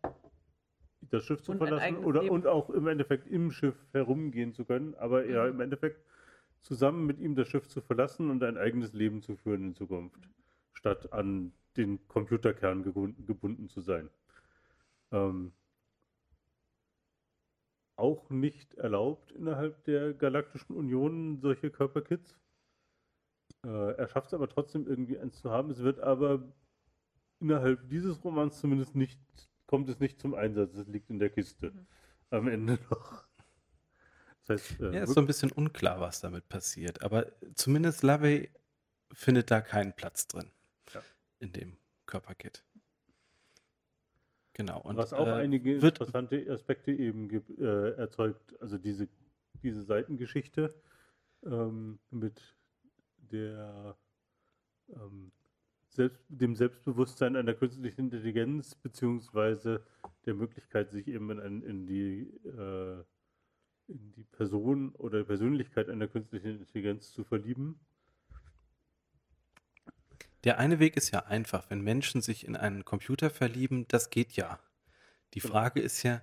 D: das Schiff zu
B: Und
D: verlassen oder
B: Leben.
D: und auch im Endeffekt im Schiff herumgehen zu können, aber ja
B: Mhm.
D: im Endeffekt zusammen mit ihm das Schiff zu verlassen und ein eigenes Leben zu führen in Zukunft, statt an den Computerkern gebunden, gebunden zu sein. Ähm, auch nicht erlaubt innerhalb der Galaktischen Union solche Körperkits. Äh, er schafft es aber trotzdem irgendwie eins zu haben. Es wird aber innerhalb dieses Romans zumindest nicht, kommt es nicht zum Einsatz. Es liegt in der Kiste.
B: Mhm.
D: Am Ende noch. Das heißt, äh,
C: Ja, ist so ein bisschen unklar, was damit passiert. Aber zumindest Lovey findet da keinen Platz drin.
D: Ja.
C: In dem Körperkit. Genau. Und,
D: was auch
C: äh,
D: einige interessante Aspekte eben gibt, äh, erzeugt, also diese, diese Seitengeschichte ähm, mit der ähm, selbst, dem Selbstbewusstsein einer künstlichen Intelligenz beziehungsweise der Möglichkeit, sich eben in, ein, in die äh, in die Person oder Persönlichkeit einer künstlichen Intelligenz zu verlieben.
C: Der eine Weg ist ja einfach, wenn Menschen sich in einen Computer verlieben, das geht ja. Die
D: Genau.
C: Frage ist ja,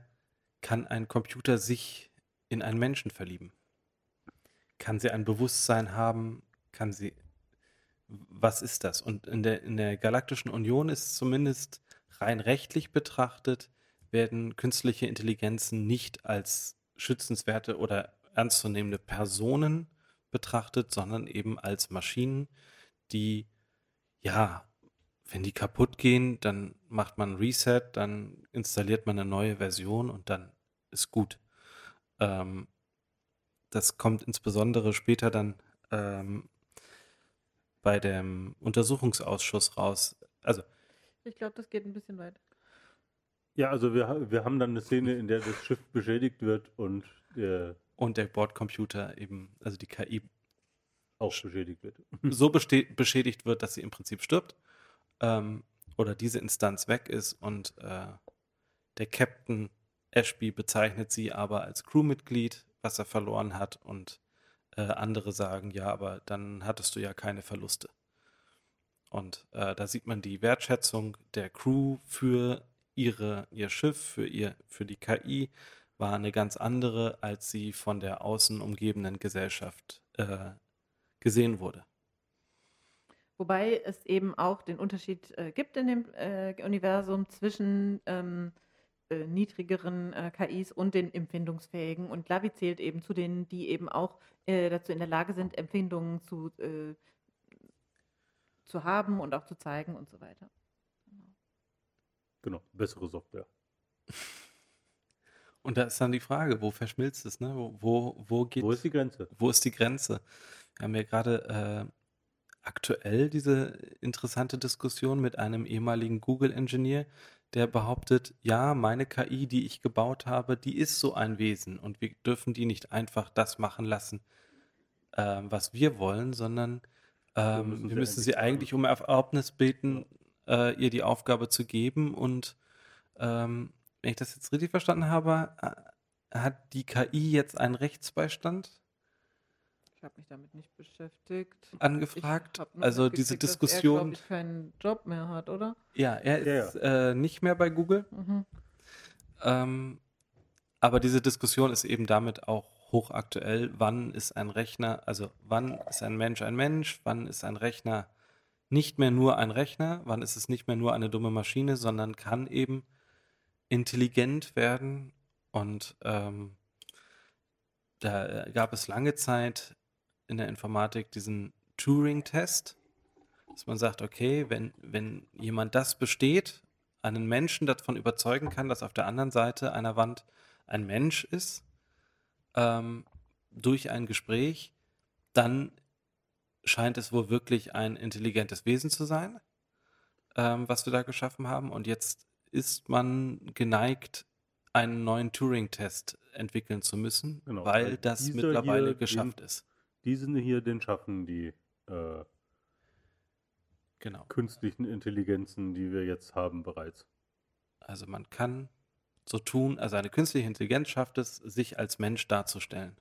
C: kann ein Computer sich in einen Menschen verlieben? Kann sie ein Bewusstsein haben? Kann sie, was ist das? Und in der, in der Galaktischen Union ist zumindest rein rechtlich betrachtet, werden künstliche Intelligenzen nicht als schützenswerte oder ernstzunehmende Personen betrachtet, sondern eben als Maschinen, die ja, wenn die kaputt gehen, dann macht man Reset, dann installiert man eine neue Version und dann ist gut. Ähm, das kommt insbesondere später dann ähm, bei dem Untersuchungsausschuss raus. Also,
B: Ich glaube, das geht ein bisschen weit.
D: Ja, also wir, wir haben dann eine Szene, in der das Schiff beschädigt wird und der
C: und der Bordcomputer eben, also die KI
D: auch beschädigt wird. *laughs*
C: so beschädigt wird, dass sie im Prinzip stirbt ähm, oder diese Instanz weg ist und äh, der Captain Ashby bezeichnet sie aber als Crewmitglied, was er verloren hat und äh, andere sagen, ja, aber dann hattest du ja keine Verluste. Und äh, da sieht man die Wertschätzung der Crew für ihre, ihr Schiff, für, ihr, für die KI war eine ganz andere, als sie von der außen umgebenden Gesellschaft äh, gesehen wurde.
B: Wobei es eben auch den Unterschied äh, gibt in dem äh, Universum zwischen ähm, äh, niedrigeren äh, KIs und den empfindungsfähigen. Und Lavi zählt eben zu denen, die eben auch äh, dazu in der Lage sind, Empfindungen zu, äh, zu haben und auch zu zeigen und so weiter.
D: Genau, bessere Software. *laughs*
C: Und da ist dann die Frage, wo verschmilzt es, ne? Wo, wo, wo geht,
D: Wo ist die Grenze?
C: wo ist die Grenze? Wir haben ja gerade äh, aktuell diese interessante Diskussion mit einem ehemaligen Google-Ingenieur, der behauptet, ja, meine KI, die ich gebaut habe, die ist so ein Wesen und wir dürfen die nicht einfach das machen lassen, ähm, was wir wollen, sondern ähm,
D: müssen
C: wir müssen sie eigentlich um Erlaubnis beten, äh, ihr die Aufgabe zu geben und ähm, wenn ich das jetzt richtig verstanden habe, äh, hat die KI jetzt einen Rechtsbeistand
B: Ich habe mich damit nicht beschäftigt.
C: angefragt? Also diese
B: mitgekriegt, dass
C: Diskussion,
B: Er, glaube ich, keinen Job mehr hat, oder?
C: ja, er
D: Ja,
C: ist Äh, nicht mehr bei Google,
B: Mhm.
C: ähm, aber diese Diskussion ist eben damit auch hochaktuell. Wann ist ein Rechner, also wann ist ein Mensch ein Mensch? Wann ist ein Rechner nicht mehr nur ein Rechner? Wann ist es nicht mehr nur eine dumme Maschine, sondern kann eben intelligent werden? Und ähm, da gab es lange Zeit in der Informatik diesen Turing-Test, dass man sagt, okay, wenn, wenn jemand das besteht, einen Menschen davon überzeugen kann, dass auf der anderen Seite einer Wand ein Mensch ist, ähm, durch ein Gespräch, dann scheint es wohl wirklich ein intelligentes Wesen zu sein, ähm, was wir da geschaffen haben. Und jetzt ist man geneigt, einen neuen Turing-Test entwickeln zu müssen,
D: Genau,
C: weil
D: weil
C: das mittlerweile geschafft ist.
D: Diesen hier, den schaffen die äh,
C: Genau.
D: künstlichen Intelligenzen, die wir jetzt haben, bereits.
C: Also man kann so tun, also eine künstliche Intelligenz schafft es, sich als Mensch darzustellen.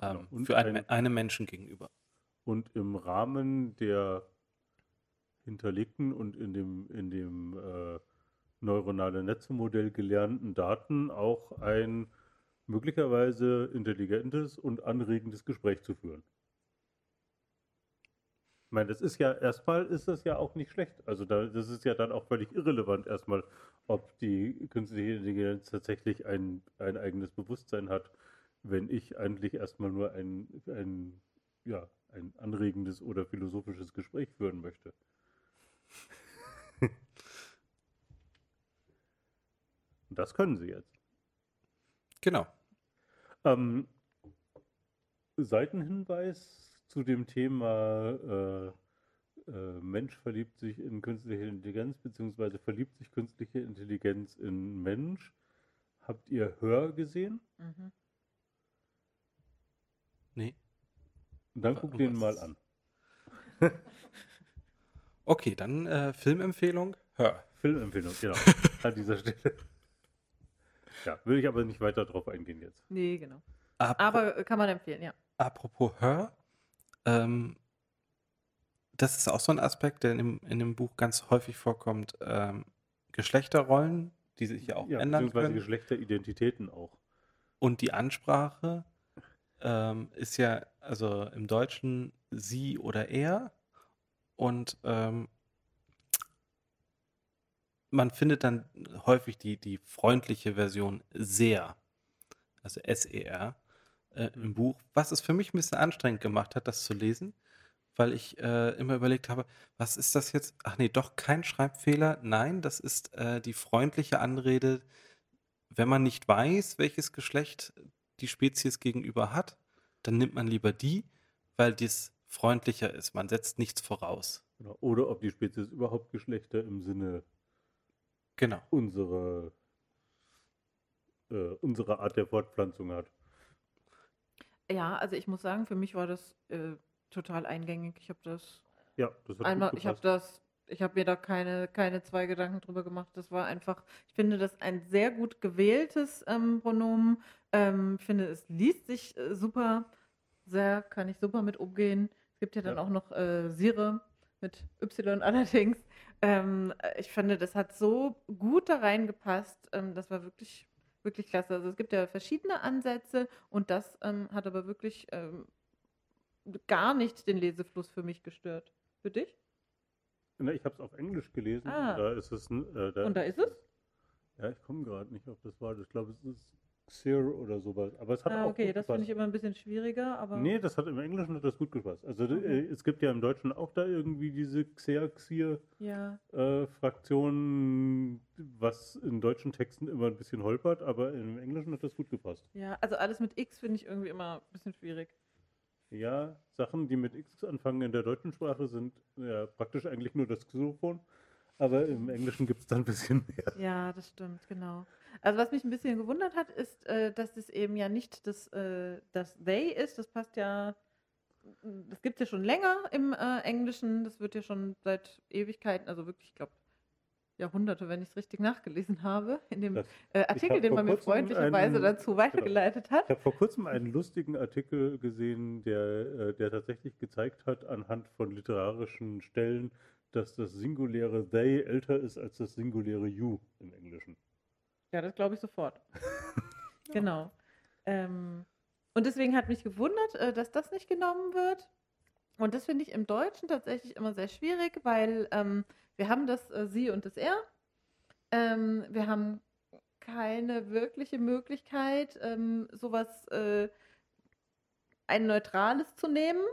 C: Ähm,
D: Genau. Und
C: für einen,
D: ein-
C: einem Menschen gegenüber.
D: Und im Rahmen der hinterlegten und in dem, in dem äh, neuronale Netze-Modell gelernten Daten auch ein möglicherweise intelligentes und anregendes Gespräch zu führen. Ich meine, das ist ja erstmal ist das ja auch nicht schlecht. Also da, das ist ja dann auch völlig irrelevant erstmal, ob die künstliche Intelligenz tatsächlich ein, ein eigenes Bewusstsein hat, wenn ich eigentlich erstmal nur ein, ein, ja, ein anregendes oder philosophisches Gespräch führen möchte. Und *laughs* das können sie jetzt.
C: Genau.
D: Ähm, Seitenhinweis zu dem Thema äh, äh, Mensch verliebt sich in künstliche Intelligenz, beziehungsweise verliebt sich künstliche Intelligenz in Mensch. Habt ihr Hör gesehen?
B: Mhm.
C: Nee.
D: Und dann guckt den mal an. *laughs*
C: Okay, dann äh, Filmempfehlung. Hör.
D: Filmempfehlung, genau. *laughs* An dieser Stelle. Ja, will ich aber nicht weiter drauf eingehen jetzt.
B: Nee, genau.
C: Apro-
B: Aber äh, kann man empfehlen, ja.
C: Apropos Hör, ähm, das ist auch so ein Aspekt, der in dem, in dem Buch ganz häufig vorkommt. Ähm, Geschlechterrollen, die sich ja auch
D: ja,
C: ändern
D: beziehungsweise
C: können.
D: Geschlechteridentitäten auch.
C: Und die Ansprache ähm, ist ja also im Deutschen sie oder er. Und ähm, man findet dann häufig die, die freundliche Version sehr, also S-E-R, äh, im Buch, was es für mich ein bisschen anstrengend gemacht hat, das zu lesen, weil ich äh, immer überlegt habe, was ist das jetzt? Ach nee, doch kein Schreibfehler. Nein, das ist äh, die freundliche Anrede, wenn man nicht weiß, welches Geschlecht die Spezies gegenüber hat, dann nimmt man lieber die, weil dies freundlicher ist. Man setzt nichts voraus.
D: Oder ob die Spezies überhaupt Geschlechter im Sinne
C: Genau.
D: unserer, äh, unserer Art der Fortpflanzung hat.
B: Ja, also ich muss sagen, für mich war das äh, total eingängig. Ich habe das
D: Ja, das hat
B: einmal, ich habe das, ich habe mir da keine, keine zwei Gedanken drüber gemacht. Das war einfach, ich finde das ein sehr gut gewähltes ähm, Pronomen. Ähm, finde, es liest sich äh, super, sehr, kann ich super mit umgehen. Es gibt ja dann
D: Ja.
B: auch noch äh, Sire mit Y allerdings. Ähm, äh, ich finde, das hat so gut da reingepasst. Ähm, das war wirklich, wirklich klasse. Also es gibt ja verschiedene Ansätze und das ähm, hat aber wirklich ähm, gar nicht den Lesefluss für mich gestört. Für dich?
D: Na, ich habe es auf Englisch gelesen.
B: Ah.
D: Da ist es, äh,
B: Und da ist es?
D: Ja, ich komme gerade nicht auf das Wort. Ich glaube, es ist Xer oder sowas. Aber es hat
B: Ah,
D: auch
B: okay, das finde ich immer ein bisschen schwieriger, aber.
D: Nee, das hat im Englischen hat das gut gepasst. Also
B: Okay.
D: äh, es gibt ja im Deutschen auch da irgendwie diese Xer-Xier
B: Ja,
D: äh, was in deutschen Texten immer ein bisschen holpert, aber im Englischen hat das gut gepasst.
B: ja, also alles mit X finde ich irgendwie immer ein bisschen schwierig.
D: Ja, Sachen, die mit X anfangen in der deutschen Sprache, sind ja praktisch eigentlich nur das Xylophon, aber im Englischen gibt es dann ein bisschen mehr.
B: Ja, das stimmt, genau. Also was mich ein bisschen gewundert hat, ist, äh, dass das eben ja nicht das, äh, das they ist. Das passt ja, das gibt es ja schon länger im äh, Englischen. Das wird ja schon seit Ewigkeiten, also wirklich, ich glaube, Jahrhunderte, wenn ich es richtig nachgelesen habe, in dem
D: Das,
B: äh, Artikel, den man mir freundlicherweise dazu weitergeleitet hat.
D: ich habe vor kurzem einen lustigen Artikel gesehen, der, äh, der tatsächlich gezeigt hat, anhand von literarischen Stellen, dass das singuläre they älter ist als das singuläre you im Englischen.
B: Ja, das glaube ich sofort. *laughs* Genau. Ähm, und deswegen hat mich gewundert, äh, dass das nicht genommen wird. Und das finde ich im Deutschen tatsächlich immer sehr schwierig, weil ähm, wir haben das äh, Sie und das Er. Ähm, wir haben keine wirkliche Möglichkeit, ähm, sowas, äh, ein neutrales zu nehmen.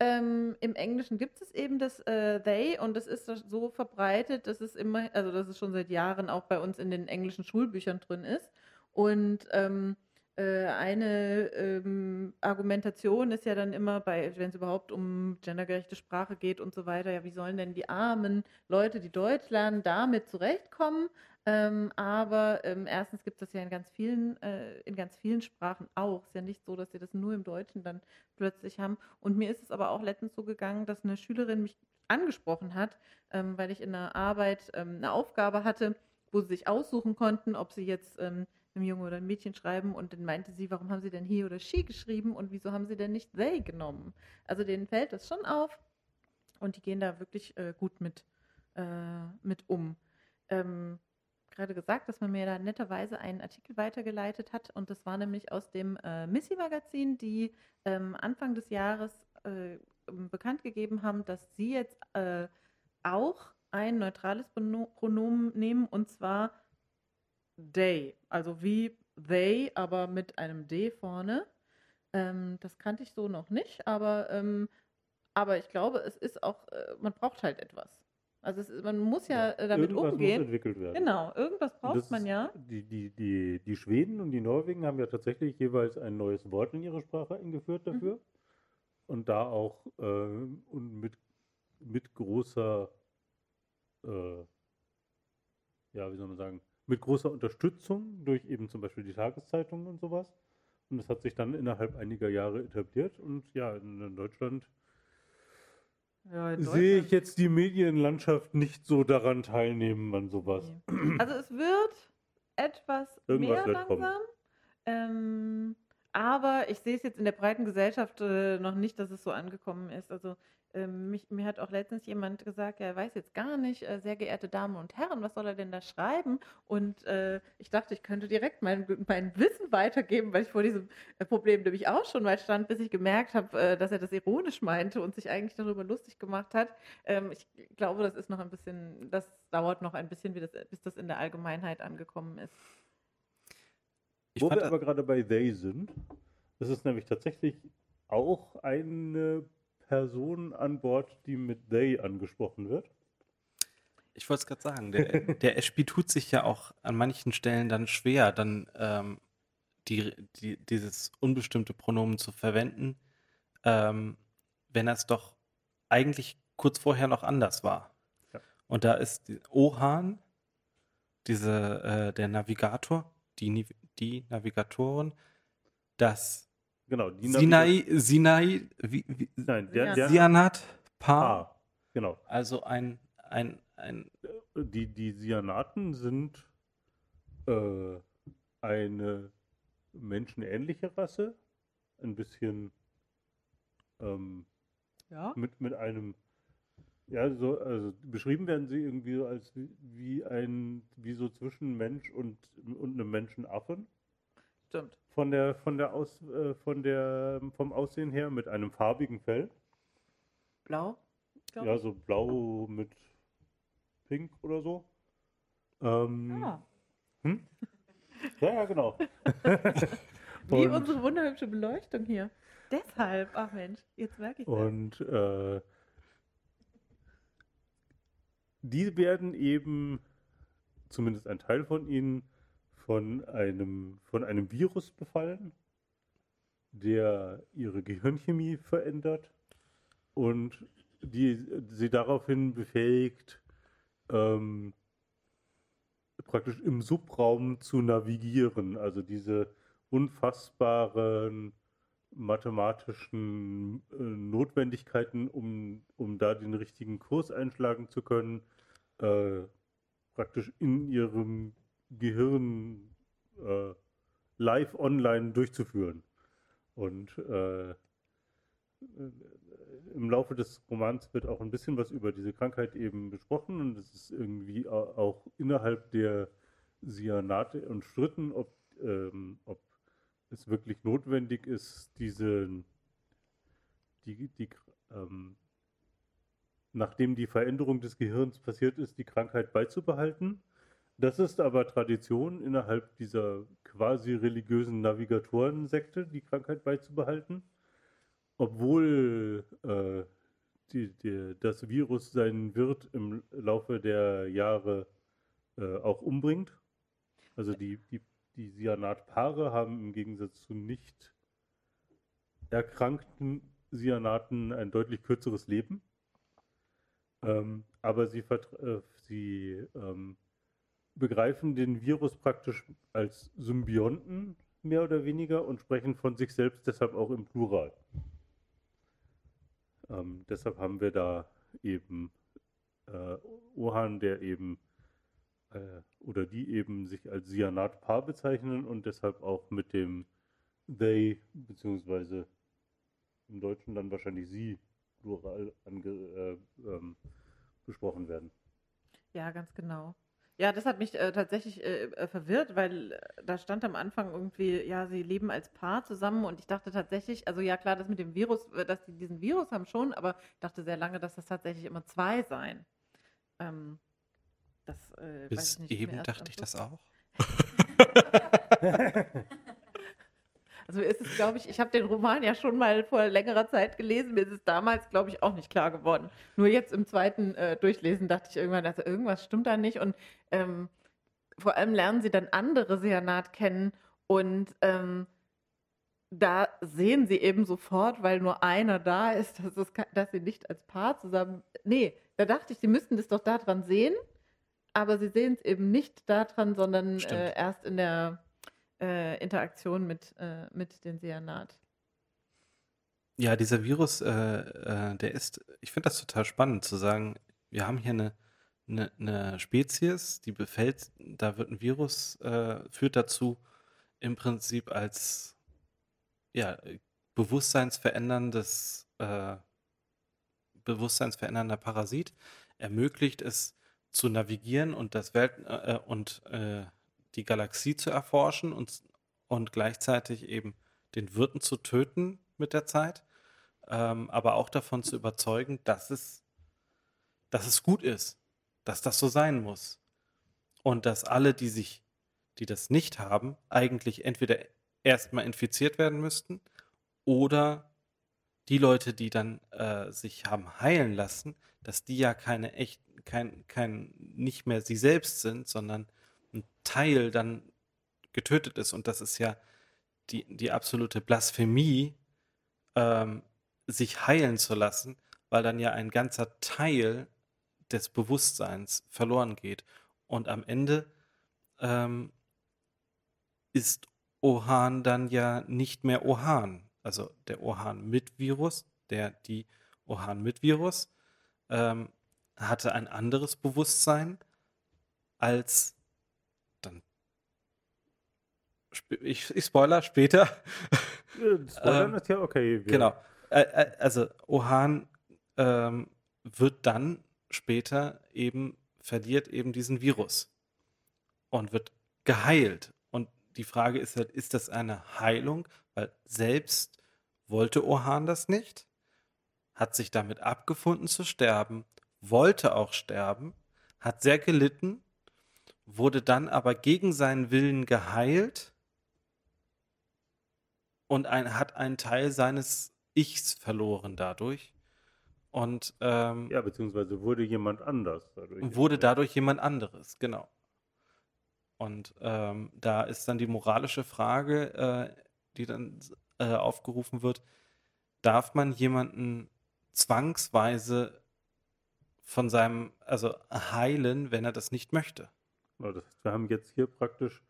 B: Ähm, Im Englischen gibt es eben das äh, they und das ist so verbreitet, dass es immer, also dass es schon seit Jahren auch bei uns in den englischen Schulbüchern drin ist. Und ähm, äh, eine ähm, Argumentation ist ja dann immer bei, wenn es überhaupt um gendergerechte Sprache geht und so weiter, ja, wie sollen denn die armen Leute, die Deutsch lernen, damit zurechtkommen? Ähm, aber ähm, erstens gibt es das ja in ganz vielen, äh, in ganz vielen Sprachen auch. Ist ja nicht so, dass sie das nur im Deutschen dann plötzlich haben. Und mir ist es aber auch letztens so gegangen, dass eine Schülerin mich angesprochen hat, ähm, weil ich in der Arbeit ähm, eine Aufgabe hatte, wo sie sich aussuchen konnten, ob sie jetzt ähm, einem Jungen oder einem Mädchen schreiben. Und dann meinte sie, warum haben sie denn he oder she geschrieben und wieso haben sie denn nicht they genommen? Also denen fällt das schon auf und die gehen da wirklich äh, gut mit, äh, mit um. Ähm, gerade gesagt, dass man mir da netterweise einen Artikel weitergeleitet hat und das war nämlich aus dem äh, Missy-Magazin, die ähm, Anfang des Jahres äh, bekannt gegeben haben, dass sie jetzt äh, auch ein neutrales Prono- Pronomen nehmen und zwar they, also wie they, aber mit einem d vorne. Ähm, das kannte ich so noch nicht, aber, ähm, aber ich glaube, es ist auch, äh, man braucht halt etwas. Also es man muss ja, äh, damit
D: Irgendwas
B: umgehen.
D: muss entwickelt werden.
B: Genau, irgendwas braucht
D: das
B: man ja.
D: Die, die, die, die Schweden und die Norwegen haben ja tatsächlich jeweils ein neues Wort in ihre Sprache eingeführt
B: Mhm.
D: dafür. Und da auch äh, und mit, mit großer, äh, ja, wie soll man sagen, mit großer Unterstützung durch eben zum Beispiel die Tageszeitungen und sowas. Und das hat sich dann innerhalb einiger Jahre etabliert. Und ja, in, in Deutschland
B: Ja,
D: sehe ich jetzt die Medienlandschaft nicht so daran teilnehmen an sowas.
B: Nee. Also es wird etwas
D: Irgendwas
B: mehr
D: wird
B: langsam. Ähm, aber ich sehe es jetzt in der breiten Gesellschaft äh, noch nicht, dass es so angekommen ist. Also ähm, mich, mir hat auch letztens jemand gesagt, er weiß jetzt gar nicht, äh, sehr geehrte Damen und Herren, was soll er denn da schreiben? Und äh, ich dachte, ich könnte direkt mein, mein Wissen weitergeben, weil ich vor diesem äh, Problem nämlich auch schon mal stand, bis ich gemerkt habe, äh, dass er das ironisch meinte und sich eigentlich darüber lustig gemacht hat. Ähm, ich glaube, das ist noch ein bisschen, das dauert noch ein bisschen, das, bis das in der Allgemeinheit angekommen ist.
C: Ich
D: Wo wir aber gerade bei they sind, das ist nämlich tatsächlich auch eine Person an Bord, die mit they angesprochen wird.
C: ich wollte es gerade sagen, der, *laughs* der Ashby tut sich ja auch an manchen Stellen dann schwer, dann ähm, die, die, dieses unbestimmte Pronomen zu verwenden, ähm, wenn es doch eigentlich kurz vorher noch anders war.
D: Ja.
C: Und da ist Ohan, diese, äh, der Navigator, die, Niv- die Navigatorin, das
D: Genau, die
C: Sinai, Sinai, wie, wie,
D: Nein, der,
B: Ja.
D: der
C: Sianat Paar,
D: Ah, genau.
C: also ein, ein, ein
D: Die, die Sianaten sind äh, eine menschenähnliche Rasse, ein bisschen ähm,
B: Ja.
D: mit, mit einem, ja, so, also beschrieben werden sie irgendwie so als wie, ein, wie so zwischen Mensch und, und einem Menschenaffen.
B: Stimmt.
D: Von der, von der Aus, äh, von der, vom Aussehen her mit einem farbigen Fell.
B: Blau?
D: ja, so blau mit pink oder so. Ähm,
B: Ah,
D: hm? Ja, ja, genau. *laughs*
B: wie unsere wunderhübsche Beleuchtung hier. Deshalb, ach Mensch, jetzt merke ich das.
D: Und äh, die werden eben, zumindest ein Teil von ihnen, von einem, von einem Virus befallen, der ihre Gehirnchemie verändert und die sie daraufhin befähigt, ähm, praktisch im Subraum zu navigieren. Also diese unfassbaren mathematischen äh, Notwendigkeiten, um, um da den richtigen Kurs einschlagen zu können, äh, praktisch in ihrem Gehirn äh, live online durchzuführen. Und äh, äh, im Laufe des Romans wird auch ein bisschen was über diese Krankheit eben besprochen und es ist irgendwie au- auch innerhalb der Cyanate umstritten, ob, ähm, ob es wirklich notwendig ist, diese, die, die, ähm, nachdem die Veränderung des Gehirns passiert ist, die Krankheit beizubehalten. Das ist aber Tradition innerhalb dieser quasi religiösen Navigatorensekte, die Krankheit beizubehalten. Obwohl äh, die, die, das Virus seinen Wirt im Laufe der Jahre äh, auch umbringt. Also die, die, die Cyanatpaare haben im Gegensatz zu nicht erkrankten Cyanaten ein deutlich kürzeres Leben. Ähm, aber sie, äh, sie ähm, begreifen den Virus praktisch als Symbionten mehr oder weniger und sprechen von sich selbst deshalb auch im Plural. Ähm, deshalb haben wir da eben äh, Ohan, der eben äh, oder die eben sich als Cyanat-Paar bezeichnen und deshalb auch mit dem they beziehungsweise im Deutschen dann wahrscheinlich sie plural ange, äh, ähm, besprochen werden.
B: Ja, ganz genau. Ja, das hat mich äh, tatsächlich äh, äh, verwirrt, weil äh, da stand am Anfang irgendwie, ja, sie leben als Paar zusammen und ich dachte tatsächlich, also ja klar, das mit dem Virus, äh, dass sie diesen Virus haben schon, aber ich dachte sehr lange, dass das tatsächlich immer zwei seien. Ähm, das äh, weiß
C: Bis eben dachte ich das auch. *laughs* *laughs* *laughs*
B: Also ist es, glaube ich, ich habe den Roman ja schon mal vor längerer Zeit gelesen. Mir ist es damals, glaube ich, auch nicht klar geworden. Nur jetzt im zweiten äh, Durchlesen dachte ich irgendwann, also irgendwas stimmt da nicht. Und ähm, vor allem lernen sie dann andere Seanat kennen und ähm, da sehen sie eben sofort, weil nur einer da ist, dass, es, dass sie nicht als Paar zusammen. Nee, da dachte ich, sie müssten das doch daran sehen, aber sie sehen es eben nicht daran, sondern äh, erst in der äh, Interaktion mit, äh, mit den Seanat.
C: Ja, dieser Virus, äh, äh, der ist, ich finde das total spannend zu sagen, wir haben hier eine, eine, eine Spezies, die befällt, da wird ein Virus, äh, führt dazu, im Prinzip als ja, bewusstseinsveränderndes, äh, bewusstseinsverändernder Parasit, ermöglicht es zu navigieren und das Welt äh, und äh, die Galaxie zu erforschen und, und gleichzeitig eben den Wirten zu töten mit der Zeit, ähm, aber auch davon zu überzeugen, dass es, dass es gut ist, dass das so sein muss. Und dass alle, die sich, die das nicht haben, eigentlich entweder erstmal infiziert werden müssten oder die Leute, die dann äh, sich haben heilen lassen, dass die ja keine echt, kein, kein, nicht mehr sie selbst sind, sondern ein Teil dann getötet ist. Und das ist ja die, die absolute Blasphemie, ähm, sich heilen zu lassen, weil dann ja ein ganzer Teil des Bewusstseins verloren geht. Und am Ende ähm, ist Ohan dann ja nicht mehr Ohan. Also der Ohan mit Virus, der die Ohan mit Virus, ähm, hatte ein anderes Bewusstsein als dann. sp- Ich, ich spoiler später. *laughs*
D: Spoilern
C: Ähm,
D: ist ja okay. wir-
C: Genau. Also Ohan ähm, wird dann später eben, verliert eben diesen Virus und wird geheilt. Und die Frage ist halt, ist das eine Heilung? Weil selbst wollte Ohan das nicht. hat sich damit abgefunden zu sterben, wollte auch sterben, hat sehr gelitten, wurde dann aber gegen seinen Willen geheilt und ein, hat einen Teil seines Ichs verloren dadurch. Und ähm,
D: Ja, beziehungsweise wurde jemand anders dadurch.
C: wurde dadurch jemand anderes, genau. Und ähm, da ist dann die moralische Frage, äh, die dann äh, aufgerufen wird, darf man jemanden zwangsweise von seinem, also heilen, wenn er das nicht möchte?
D: Das heißt, wir haben jetzt hier praktisch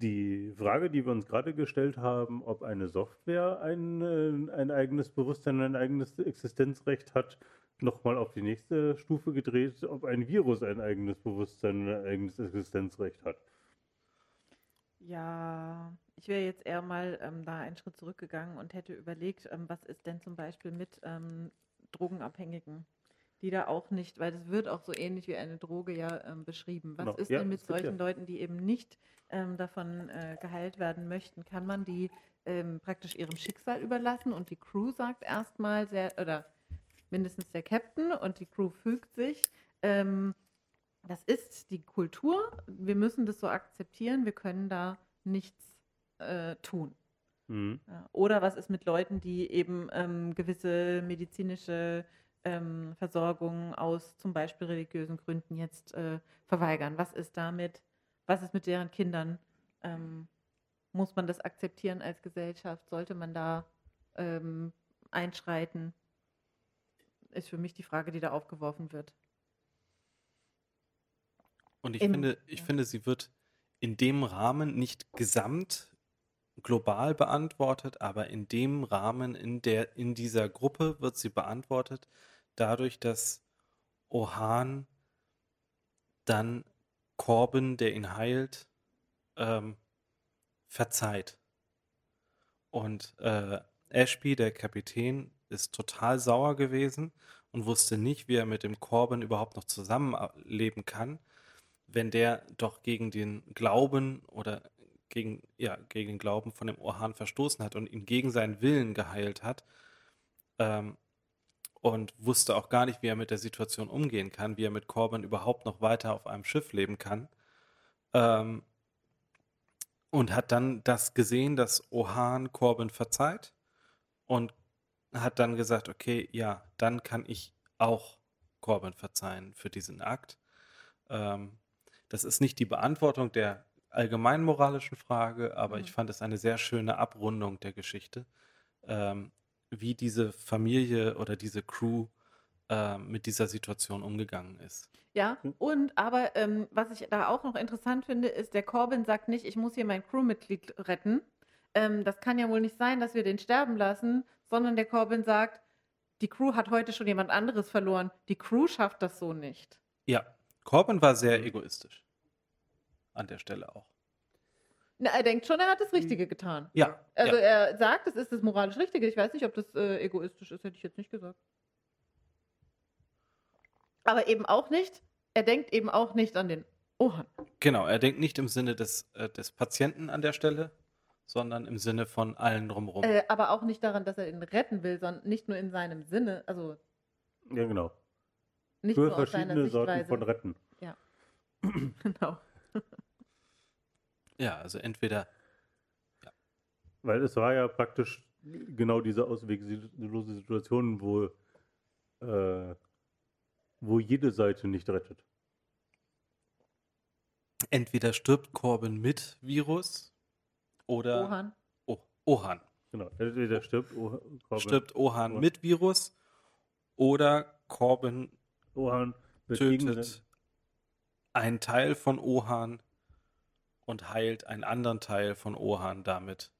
D: die Frage, die wir uns gerade gestellt haben, ob eine Software ein, äh, ein eigenes Bewusstsein, ein eigenes Existenzrecht hat, nochmal auf die nächste Stufe gedreht, ob ein Virus ein eigenes Bewusstsein, ein eigenes Existenzrecht hat.
B: Ja, ich wäre jetzt eher mal ähm, da einen Schritt zurückgegangen und hätte überlegt, ähm, was ist denn zum Beispiel mit ähm, Drogenabhängigen, die da auch nicht, weil das wird auch so ähnlich wie eine Droge ja ähm, beschrieben. Was
D: Genau.
B: ist
D: Ja,
B: denn mit solchen
D: ja-
B: Leuten, die eben nicht ähm, davon äh, geheilt werden möchten? Kann man die ähm, praktisch ihrem Schicksal überlassen und die Crew sagt erstmal sehr, oder mindestens der Captain und die Crew fügt sich. Ähm, das ist die Kultur. Wir müssen das so akzeptieren. Wir können da nichts äh, tun.
D: Mhm.
B: Oder was ist mit Leuten, die eben ähm, gewisse medizinische ähm, Versorgung aus zum Beispiel religiösen Gründen jetzt äh, verweigern? Was ist damit? Was ist mit deren Kindern? Ähm, muss man das akzeptieren als Gesellschaft? Sollte man da ähm, einschreiten? Ist für mich die Frage, die da aufgeworfen wird.
C: Und ich
B: Im-
C: finde, ich
B: ja.
C: finde, sie wird in dem Rahmen nicht gesamt global beantwortet, aber in dem Rahmen, in der, in dieser Gruppe wird sie beantwortet, dadurch, dass Ohan dann Corbin, der ihn heilt, ähm, verzeiht. Und äh, Ashby, der Kapitän, ist total sauer gewesen und wusste nicht, wie er mit dem Corbin überhaupt noch zusammenleben kann, wenn der doch gegen den Glauben oder gegen, ja, gegen den Glauben von dem Orhan verstoßen hat und ihn gegen seinen Willen geheilt hat. Ähm, und wusste auch gar nicht, wie er mit der Situation umgehen kann, wie er mit Corbin überhaupt noch weiter auf einem Schiff leben kann. Ähm, und hat dann das gesehen, dass Ohan Corbin verzeiht und hat dann gesagt, okay, ja, dann kann ich auch Corbin verzeihen für diesen Akt. Ähm, das ist nicht die Beantwortung der allgemein moralischen Frage, aber
B: Mhm.
C: ich fand es eine sehr schöne Abrundung der Geschichte, ähm, wie diese Familie oder diese Crew ähm, mit dieser Situation umgegangen ist.
B: Ja,
D: Hm.
B: und aber ähm, was ich da auch noch interessant finde, ist, der Corbin sagt nicht, ich muss hier mein Crewmitglied retten. Ähm, das kann ja wohl nicht sein, dass wir den sterben lassen, sondern der Corbin sagt, die Crew hat heute schon jemand anderes verloren. Die Crew schafft das so nicht.
C: Ja, Corbin war sehr
D: Mhm.
C: egoistisch. An der Stelle auch.
B: Na, er denkt schon, er hat das Richtige getan.
C: Ja,
B: Also
C: ja.
B: er sagt, es ist das moralisch Richtige. Ich weiß nicht, ob das äh, egoistisch ist, hätte ich jetzt nicht gesagt. Aber eben auch nicht, er denkt eben auch nicht an den Ohan.
C: genau. Er denkt nicht im Sinne des, äh, des Patienten an der Stelle, sondern im Sinne von allen drumherum.
B: Äh, aber auch nicht daran, dass er ihn retten will, sondern nicht nur in seinem Sinne, also
D: Ja, genau.
B: nicht
D: Für
B: nur
D: verschiedene Sorten
B: Sichtweise.
D: von Retten. *clears throat*
B: genau. *laughs*
C: ja, also entweder
D: Weil es war ja praktisch genau diese ausweglose Situation, wo, äh, wo jede Seite nicht rettet.
C: entweder stirbt Corbin mit Virus oder
B: Ohan.
C: Oh, Ohan.
D: Genau. Entweder stirbt O- Corbin,
C: Stirbt Ohan
D: Ohan.
C: mit Virus oder Corbin
D: Ohan
C: tötet einen Teil von Ohan und heilt einen anderen Teil von Ohan damit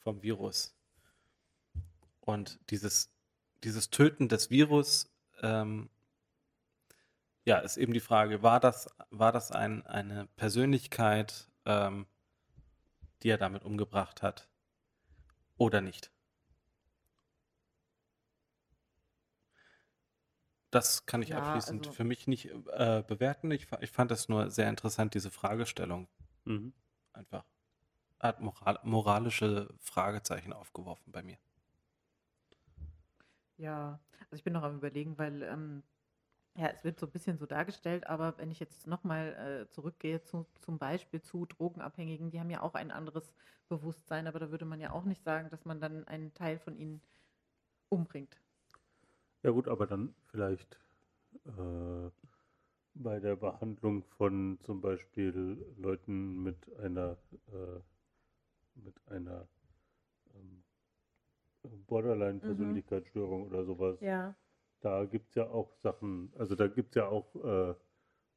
C: vom Virus. Und dieses, dieses Töten des Virus, ähm, ja, ist eben die Frage, war das, war das ein, eine Persönlichkeit, ähm, die er damit umgebracht hat oder nicht? Das kann ich
B: Ja,
C: abschließend
B: also-
C: für mich nicht äh, bewerten. Ich, ich fand das nur sehr interessant, diese Fragestellung
D: Mhm.
C: einfach. Hat moral, moralische Fragezeichen aufgeworfen bei mir.
B: Ja, also ich bin noch am Überlegen, weil ähm, ja, es wird so ein bisschen so dargestellt, aber wenn ich jetzt nochmal äh, zurückgehe zu, zum Beispiel zu Drogenabhängigen, die haben ja auch ein anderes Bewusstsein, aber da würde man ja auch nicht sagen, dass man dann einen Teil von ihnen umbringt.
D: Ja gut, aber dann vielleicht äh, bei der Behandlung von zum Beispiel Leuten mit einer äh, mit einer ähm, Borderline-Persönlichkeitsstörung oder sowas.
B: Ja.
D: Da gibt es ja auch Sachen, also da gibt es ja auch äh,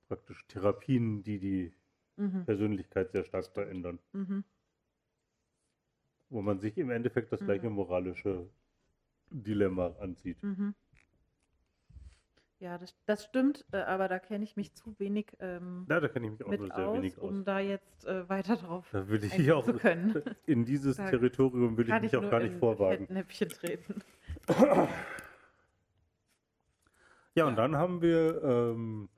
D: praktisch Therapien, die die
B: Mhm.
D: Persönlichkeit sehr stark verändern.
B: Mhm.
D: Wo man sich im Endeffekt das
B: Mhm.
D: gleiche moralische Dilemma anzieht.
B: Mhm. Ja, das, das stimmt, äh, aber da kenne ich mich zu wenig ähm,
D: Ja, da kenne ich mich auch
B: mit
D: nur sehr
B: aus,
D: wenig aus.
B: um da jetzt äh, weiter drauf
D: Da will ich
B: eingehen
D: auch
B: zu können. *laughs*
D: in dieses
B: Da
D: Territorium will ich mich auch
B: nur
D: gar nicht
B: in
D: vorwagen.
B: Fettnäpfchen treten. *coughs*
D: Ja, und dann haben wir, ähm,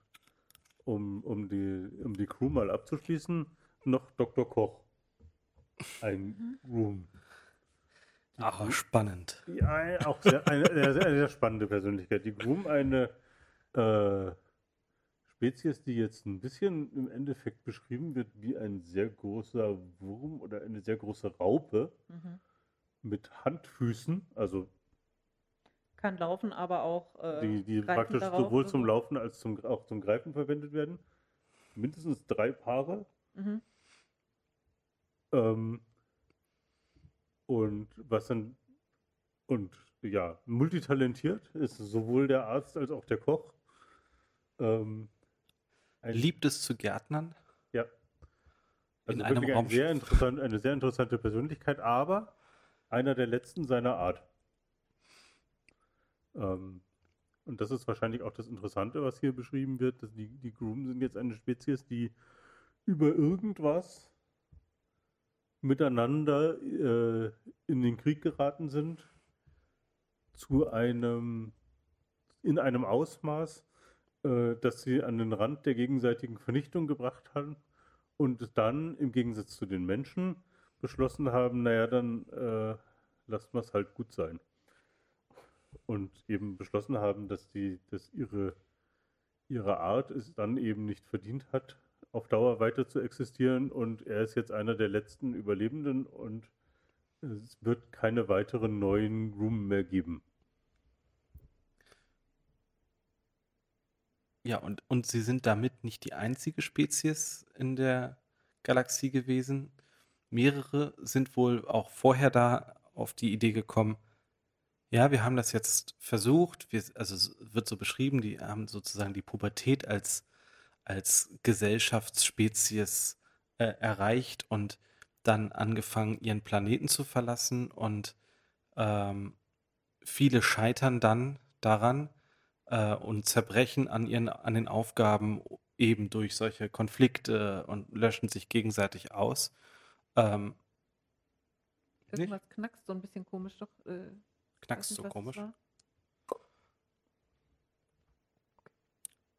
D: um, um, die, um die Crew mal abzuschließen, noch Dr. Koch. Ein Groom. Die
C: Ah,
D: Groom-
C: spannend.
D: Ja, auch sehr, eine, eine sehr spannende Persönlichkeit. Die Groom, eine äh, Spezies, die jetzt ein bisschen im Endeffekt beschrieben wird wie ein sehr großer Wurm oder eine sehr große Raupe
B: Mhm.
D: mit Handfüßen, also
B: Kann laufen, aber auch äh,
D: die, die praktisch sowohl zum. Laufen als zum, auch zum Greifen verwendet werden. Mindestens drei Paare.
B: Mhm.
D: Ähm, und was dann, und ja, multitalentiert ist sowohl der Arzt als auch der Koch. Ähm, ein-
C: Liebt es zu Gärtnern?
D: Ja.
C: In
D: Also
C: einem
D: wirklich ein sehr eine sehr interessante Persönlichkeit, aber einer der letzten seiner Art. Ähm, und das ist wahrscheinlich auch das Interessante, was hier beschrieben wird. Dass die, die Groom sind jetzt eine Spezies, die über irgendwas miteinander äh, in den Krieg geraten sind, zu einem, in einem Ausmaß, äh, dass sie an den Rand der gegenseitigen Vernichtung gebracht haben und dann im Gegensatz zu den Menschen beschlossen haben, naja, dann äh, lasst wir es halt gut sein. Und eben beschlossen haben, dass die, dass ihre, ihre Art es dann eben nicht verdient hat, auf Dauer weiter zu existieren und er ist jetzt einer der letzten Überlebenden und es wird keine weiteren neuen Groom mehr geben.
C: Ja, und, und sie sind damit nicht die einzige Spezies in der Galaxie gewesen. Mehrere sind wohl auch vorher da auf die Idee gekommen, ja, wir haben das jetzt versucht, wir, also es wird so beschrieben, die haben sozusagen die Pubertät als, als Gesellschaftsspezies äh, erreicht und dann angefangen, ihren Planeten zu verlassen. Und ähm, viele scheitern dann daran, äh, und zerbrechen an ihren, an den Aufgaben eben durch solche Konflikte und löschen sich gegenseitig aus. Ähm, nicht?
B: Irgendwas knackst so ein bisschen komisch, doch. Äh,
C: Knackst
B: nicht,
C: so komisch.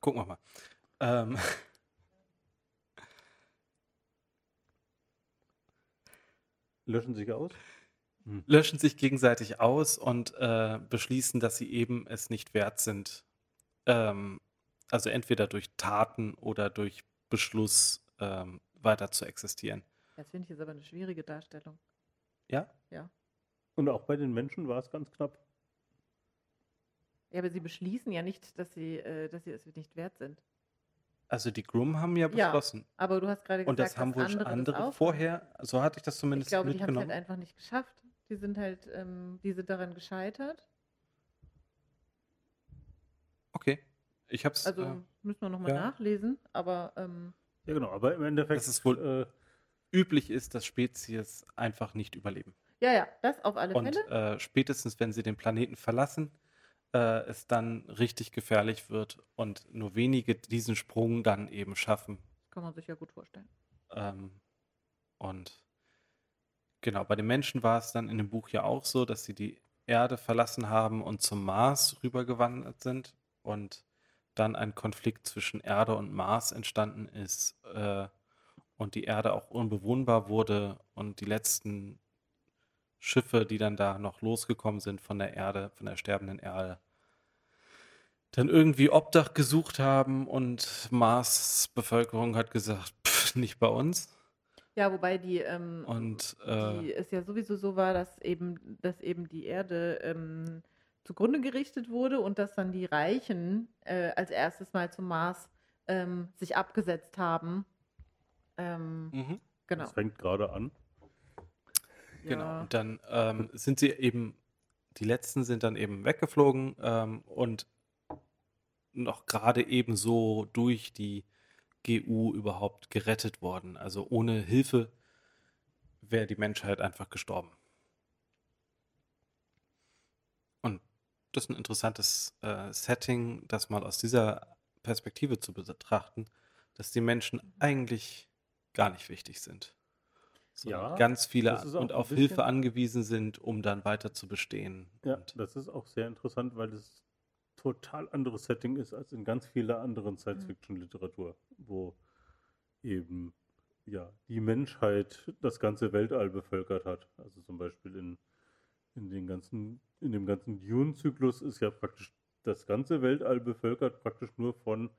C: Gucken wir mal. Ähm,
D: Löschen sich aus?
C: Löschen sich gegenseitig aus und äh, beschließen, dass sie eben es nicht wert sind. Ähm, also entweder durch Taten oder durch Beschluss ähm, weiter zu existieren.
B: Das finde ich jetzt aber eine schwierige Darstellung.
C: Ja?
D: Und auch bei den Menschen war es ganz knapp.
B: Ja, aber sie beschließen ja nicht, dass sie, äh, dass sie es nicht wert sind.
C: Also die Groom haben ja
B: Ja,
C: beschlossen.
B: Aber du hast gerade gesagt,
C: Und das haben wohl
B: andere,
C: andere
B: auch
C: vorher, so hatte ich das
B: Ich
C: zumindest
B: glaube, die haben es
C: mitgenommen.
B: halt einfach nicht geschafft. Die sind halt, ähm, die sind daran gescheitert.
C: Okay. Ich hab's.
B: Also
C: äh,
B: müssen wir nochmal
C: ja.
B: nachlesen, aber ähm,
D: Ja, genau, aber im Endeffekt.
C: Dass es wohl
D: äh,
C: üblich ist, dass Spezies einfach nicht überleben.
B: ja, ja, das auf alle
C: Und
B: Fälle.
C: äh, spätestens, wenn sie den Planeten verlassen, äh, es dann richtig gefährlich wird und nur wenige diesen Sprung dann eben schaffen.
B: Das kann man sich ja gut vorstellen.
C: Ähm, und genau, bei den Menschen war es dann in dem Buch ja auch so, dass sie die Erde verlassen haben und zum Mars rübergewandert sind und dann ein Konflikt zwischen Erde und Mars entstanden ist äh, und die Erde auch unbewohnbar wurde und die letzten Schiffe, die dann da noch losgekommen sind von der Erde, von der sterbenden Erde, dann irgendwie Obdach gesucht haben und Mars Bevölkerung hat gesagt, *laughs* pff, nicht bei uns.
B: Ja, wobei die, ähm,
C: Und äh,
B: die es ja sowieso so war, dass eben, dass eben die Erde ähm, zugrunde gerichtet wurde und dass dann die Reichen äh, als erstes mal zum Mars ähm, sich abgesetzt haben. Ähm,
C: mhm,
B: genau.
D: Das fängt gerade an.
C: genau.
B: Ja.
C: Und dann ähm, sind sie eben, die letzten sind dann eben weggeflogen ähm, und noch gerade eben so durch die GU überhaupt gerettet worden. Also ohne Hilfe wäre die Menschheit einfach gestorben. Und das ist ein interessantes äh, Setting, das mal aus dieser Perspektive zu betrachten, dass die Menschen eigentlich gar nicht wichtig sind. Sondern
D: Ja,
C: ganz viele und auf Hilfe angewiesen sind, um dann weiter zu bestehen.
D: Ja, das ist auch sehr interessant, weil es total anderes Setting ist als in ganz vieler anderen Science-Fiction-Literatur, wo eben ja die Menschheit das ganze Weltall bevölkert hat. Also zum Beispiel in, in den ganzen, in dem ganzen Dune-Zyklus ist ja praktisch das ganze Weltall bevölkert, praktisch nur von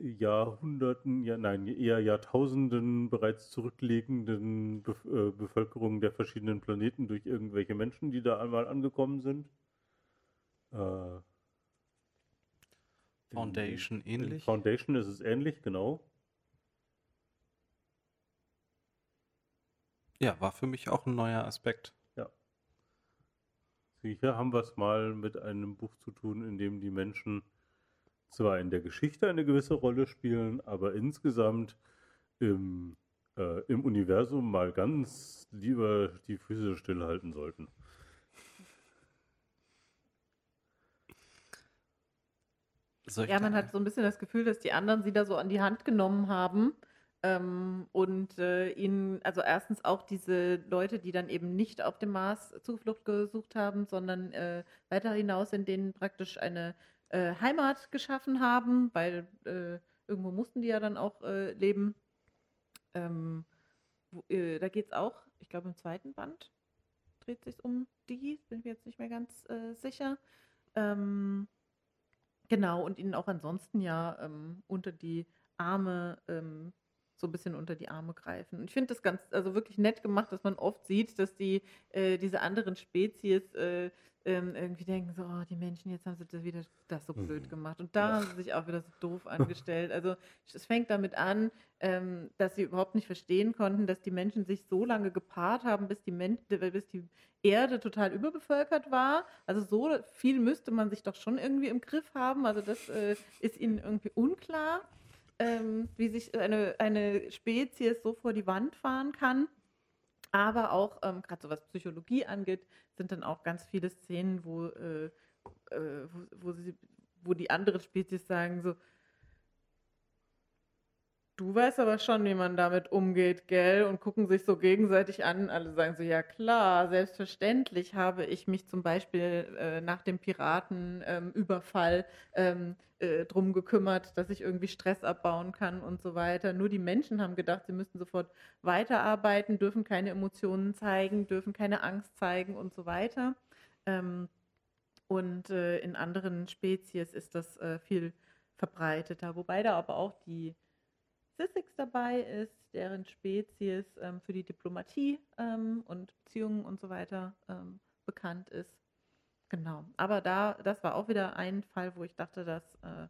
D: Jahrhunderten, ja, nein, eher Jahrtausenden bereits zurückliegenden Bef äh, Bevölkerungen der verschiedenen Planeten durch irgendwelche Menschen, die da einmal angekommen sind. Äh,
C: Foundation
D: in
C: ähnlich.
D: Foundation ist es ähnlich, genau.
C: Ja, war für mich auch ein neuer Aspekt.
D: Hier haben wir es mal mit einem Buch zu tun, in dem die Menschen zwar in der Geschichte eine gewisse Rolle spielen, aber insgesamt im, äh, im Universum mal ganz lieber die Füße stillhalten sollten.
C: Ich
B: Ja, man hat so ein bisschen das Gefühl, dass die anderen sie da so an die Hand genommen haben. Ähm, und äh, ihnen, also erstens auch diese Leute, die dann eben nicht auf dem Mars Zuflucht gesucht haben, sondern äh, weiter hinaus in denen praktisch eine äh, Heimat geschaffen haben, weil äh, irgendwo mussten die ja dann auch äh, leben. Ähm, wo, äh, da geht es auch, ich glaube im zweiten Band dreht sich um die, bin mir jetzt nicht mehr ganz sicher. Ähm, Genau, und ihnen auch ansonsten ja ähm, unter die Arme, ähm, so ein bisschen unter die Arme greifen. Und ich finde das ganz, also wirklich nett gemacht, dass man oft sieht, dass die, äh, diese anderen Spezies äh, ähm, irgendwie denken, so, oh, die Menschen, jetzt haben sie das wieder das so blöd
D: Mhm.
B: gemacht. Und da haben sie sich auch wieder so doof angestellt. Also es fängt damit an, ähm, dass sie überhaupt nicht verstehen konnten, dass die Menschen sich so lange gepaart haben, bis die, Men bis die Erde total überbevölkert war. Also so viel müsste man sich doch schon irgendwie im Griff haben. Also das äh, ist ihnen irgendwie unklar, ähm, wie sich eine, eine Spezies so vor die Wand fahren kann. Aber auch, ähm, gerade so was Psychologie angeht, sind dann auch ganz viele Szenen, wo, äh, äh, wo, wo, sie, wo die anderen Spezies sagen so, Du weißt aber schon, wie man damit umgeht, gell? Und gucken sich so gegenseitig an. Alle sagen so, ja klar, selbstverständlich habe ich mich zum Beispiel äh, nach dem Piratenüberfall ähm, äh, drum gekümmert, dass ich irgendwie Stress abbauen kann und so weiter. Nur die Menschen haben gedacht, sie müssten sofort weiterarbeiten, dürfen keine Emotionen zeigen, dürfen keine Angst zeigen und so weiter. Ähm, und äh, in anderen Spezies ist das äh, viel verbreiteter, wobei da aber auch die Syssix dabei ist, deren Spezies ähm, für die Diplomatie ähm, und Beziehungen und so weiter ähm, bekannt ist. Genau. Aber da, das war auch wieder ein Fall, wo ich dachte, das äh,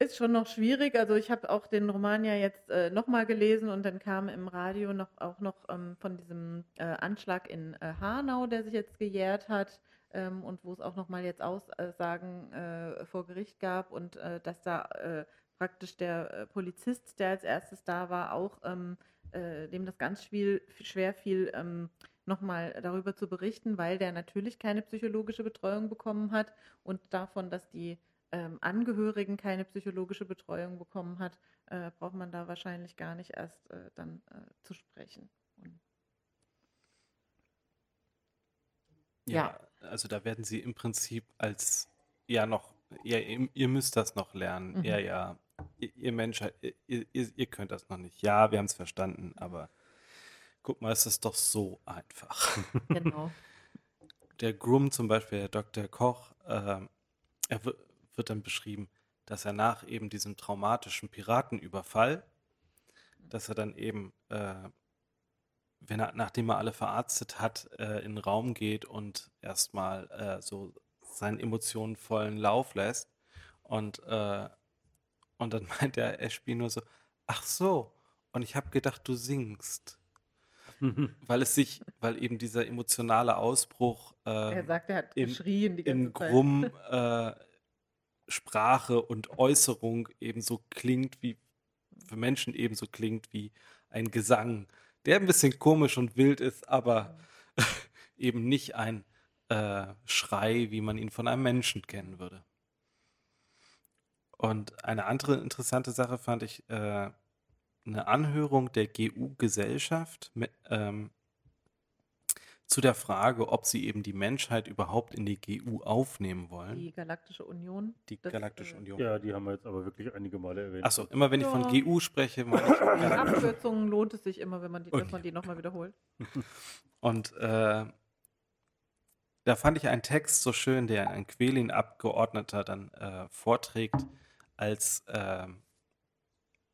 B: ist schon noch schwierig. Also ich habe auch den Roman ja jetzt äh, nochmal gelesen und dann kam im Radio noch auch noch ähm, von diesem äh, Anschlag in äh, Hanau, der sich jetzt gejährt hat ähm, und wo es auch nochmal jetzt Aussagen äh, vor Gericht gab und äh, dass da äh, praktisch der äh, Polizist, der als erstes da war, auch ähm, äh, dem das ganz viel, schwer fiel, ähm, nochmal darüber zu berichten, weil der natürlich keine psychologische Betreuung bekommen hat und davon, dass die ähm, Angehörigen keine psychologische Betreuung bekommen hat, äh, braucht man da wahrscheinlich gar nicht erst äh, dann äh, zu sprechen. Und
C: Ja, also da werden sie im Prinzip als ja noch, ja, ihr, ihr müsst das noch lernen.
B: Mhm.
C: Ja, ja, ihr, ihr Menschheit, ihr, ihr, ihr könnt das noch nicht. Ja, wir haben es verstanden, aber guck mal, es ist doch so einfach. *laughs*
B: Genau.
C: Der Grum zum Beispiel, der Dr. Koch, äh, er wird dann beschrieben, dass er nach eben diesem traumatischen Piratenüberfall, dass er dann eben, äh, wenn er, nachdem er alle verarztet hat, äh, in den Raum geht und erstmal äh, so seinen Emotionen vollen Lauf lässt. Und, äh, und dann *laughs* meint der Ashby nur so, ach so, und ich habe gedacht, du singst. *laughs* Weil es sich, weil eben dieser emotionale Ausbruch
B: Er
C: ähm,
B: sagt, er hat
C: in-
B: geschrien die ganze
C: in. Grumm *laughs* äh, Sprache und Äußerung ebenso klingt wie für Menschen ebenso klingt wie ein Gesang, der ein bisschen komisch und wild ist, aber eben nicht ein äh, Schrei, wie man ihn von einem Menschen kennen würde. Und eine andere interessante Sache fand ich äh, eine Anhörung der GU-Gesellschaft ähm, zu der Frage, ob sie eben die Menschheit überhaupt in die GU aufnehmen wollen.
B: Die Galaktische Union.
C: Die
B: das,
C: Galaktische
B: äh,
C: Union.
D: Ja, die haben wir jetzt aber wirklich einige Male erwähnt.
C: Achso, immer wenn ich von
B: Ja.
C: GU spreche, meine ich *coughs*
B: In
C: Galaktische
B: Abkürzungen lohnt es sich immer, wenn man die, dass
C: Okay.
B: man die nochmal wiederholt. *laughs*
C: Und äh, da fand ich einen Text so schön, der ein Quelin-Abgeordneter dann äh, vorträgt als ähm,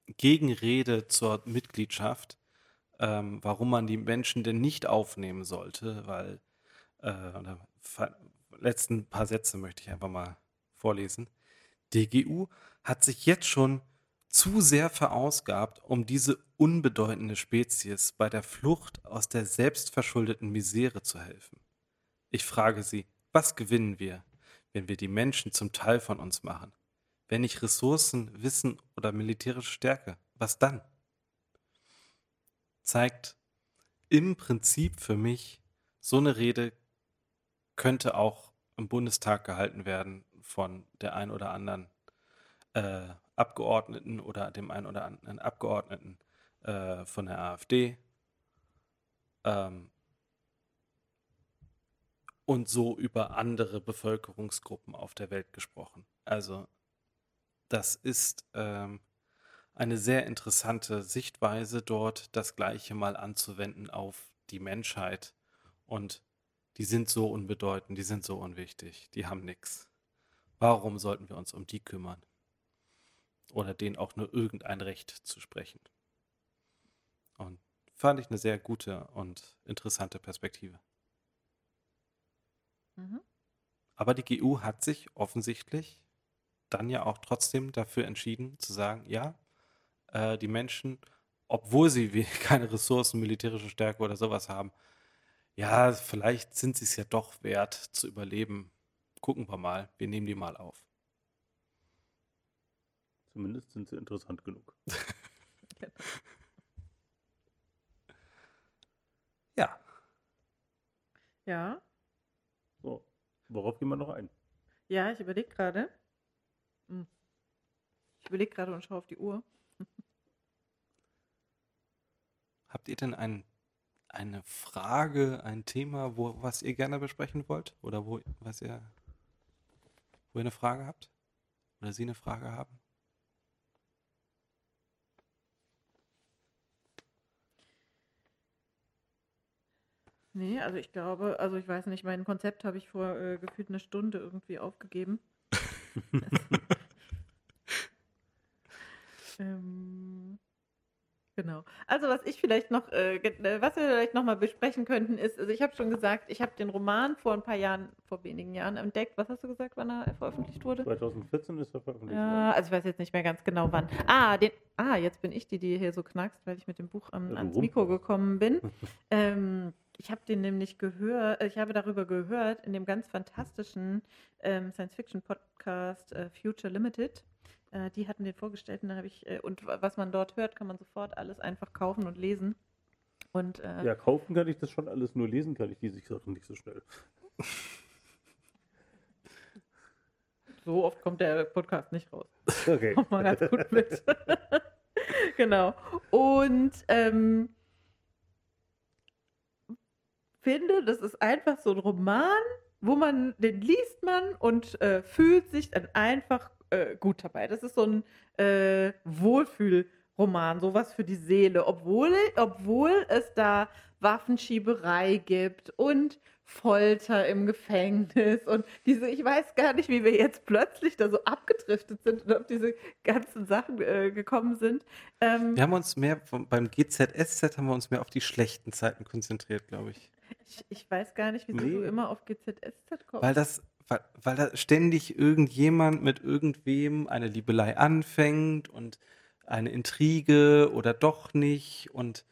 C: Gegenrede zur Mitgliedschaft, ähm, warum man die Menschen denn nicht aufnehmen sollte, weil äh, letzten paar Sätze möchte ich einfach mal vorlesen. Die GU hat sich jetzt schon zu sehr verausgabt, um diese unbedeutende Spezies bei der Flucht aus der selbstverschuldeten Misere zu helfen. Ich frage Sie, was gewinnen wir, wenn wir die Menschen zum Teil von uns machen? Wenn nicht Ressourcen, Wissen oder militärische Stärke, was dann? Zeigt im Prinzip für mich, so eine Rede könnte auch im Bundestag gehalten werden von der ein oder anderen äh, Abgeordneten oder dem einen oder anderen Abgeordneten äh, von der AfD. Ähm, und so über andere Bevölkerungsgruppen auf der Welt gesprochen. Also das ist ähm, eine sehr interessante Sichtweise dort, das Gleiche mal anzuwenden auf die Menschheit. Und die sind so unbedeutend, die sind so unwichtig, die haben nichts. Warum sollten wir uns um die kümmern? Oder denen auch nur irgendein Recht zu sprechen? Und fand ich eine sehr gute und interessante Perspektive.
B: Mhm.
C: Aber die GU hat sich offensichtlich dann ja auch trotzdem dafür entschieden zu sagen, ja, äh, die Menschen, obwohl sie *laughs* keine Ressourcen, militärische Stärke oder sowas haben, ja, vielleicht sind sie es ja doch wert zu überleben. Gucken wir mal, wir nehmen die mal auf.
D: Zumindest sind sie interessant genug. *laughs*
C: Ja,
B: Ja,
D: So, worauf gehen wir noch ein?
B: ja, ich überlege gerade. Hm. Ich überlege gerade und schaue auf die Uhr. *laughs*
C: habt ihr denn ein, eine Frage, ein Thema, wo, was ihr gerne besprechen wollt? Oder wo, was ihr, wo ihr eine Frage habt? Oder Sie eine Frage haben?
B: Nee, also ich glaube, also ich weiß nicht, mein Konzept habe ich vor äh, gefühlt eine Stunde irgendwie aufgegeben. *laughs* ähm, genau. Also was ich vielleicht noch, äh, äh, was wir vielleicht noch mal besprechen könnten, ist, also ich habe schon gesagt, ich habe den Roman vor ein paar Jahren, vor wenigen Jahren entdeckt. Was hast du gesagt, wann er veröffentlicht wurde?
D: 2014 ist er veröffentlicht
B: Ja,
D: worden.
B: also ich weiß jetzt nicht mehr ganz genau wann. Ah, den, ah, jetzt bin ich die, die hier so knackst, weil ich mit dem Buch
D: du
B: ans. Mikro gekommen bin. *laughs* ähm, ich habe den nämlich gehört, äh, ich habe darüber gehört in dem ganz fantastischen ähm, Science-Fiction-Podcast äh, Future Limited. Äh, die hatten den vorgestellt und da habe ich, äh, und wa- was man dort hört, kann man sofort alles einfach kaufen und lesen. Und äh,
D: Ja, kaufen kann ich das schon alles, nur lesen kann ich diese Sachen nicht so schnell.
B: so oft kommt der Podcast nicht raus.
D: Okay.
B: Kommt mal ganz gut mit. *laughs* genau. Und ähm, finde, das ist einfach so ein Roman, wo man, den liest man und äh, fühlt sich dann einfach äh, gut dabei. Das ist so ein äh, Roman, sowas für die Seele, obwohl, obwohl es da Waffenschieberei gibt und Folter im Gefängnis und diese, ich weiß gar nicht, wie wir jetzt plötzlich da so abgedriftet sind und auf diese ganzen Sachen äh, gekommen sind.
C: Ähm, wir haben uns mehr vom, beim GZSZ haben wir uns mehr auf die schlechten Zeiten konzentriert, glaube ich.
B: Ich. ich. weiß gar nicht, wieso nee. du immer auf GZSZ kommst.
C: Weil das, weil, weil da ständig irgendjemand mit irgendwem eine Liebelei anfängt und eine Intrige oder doch nicht und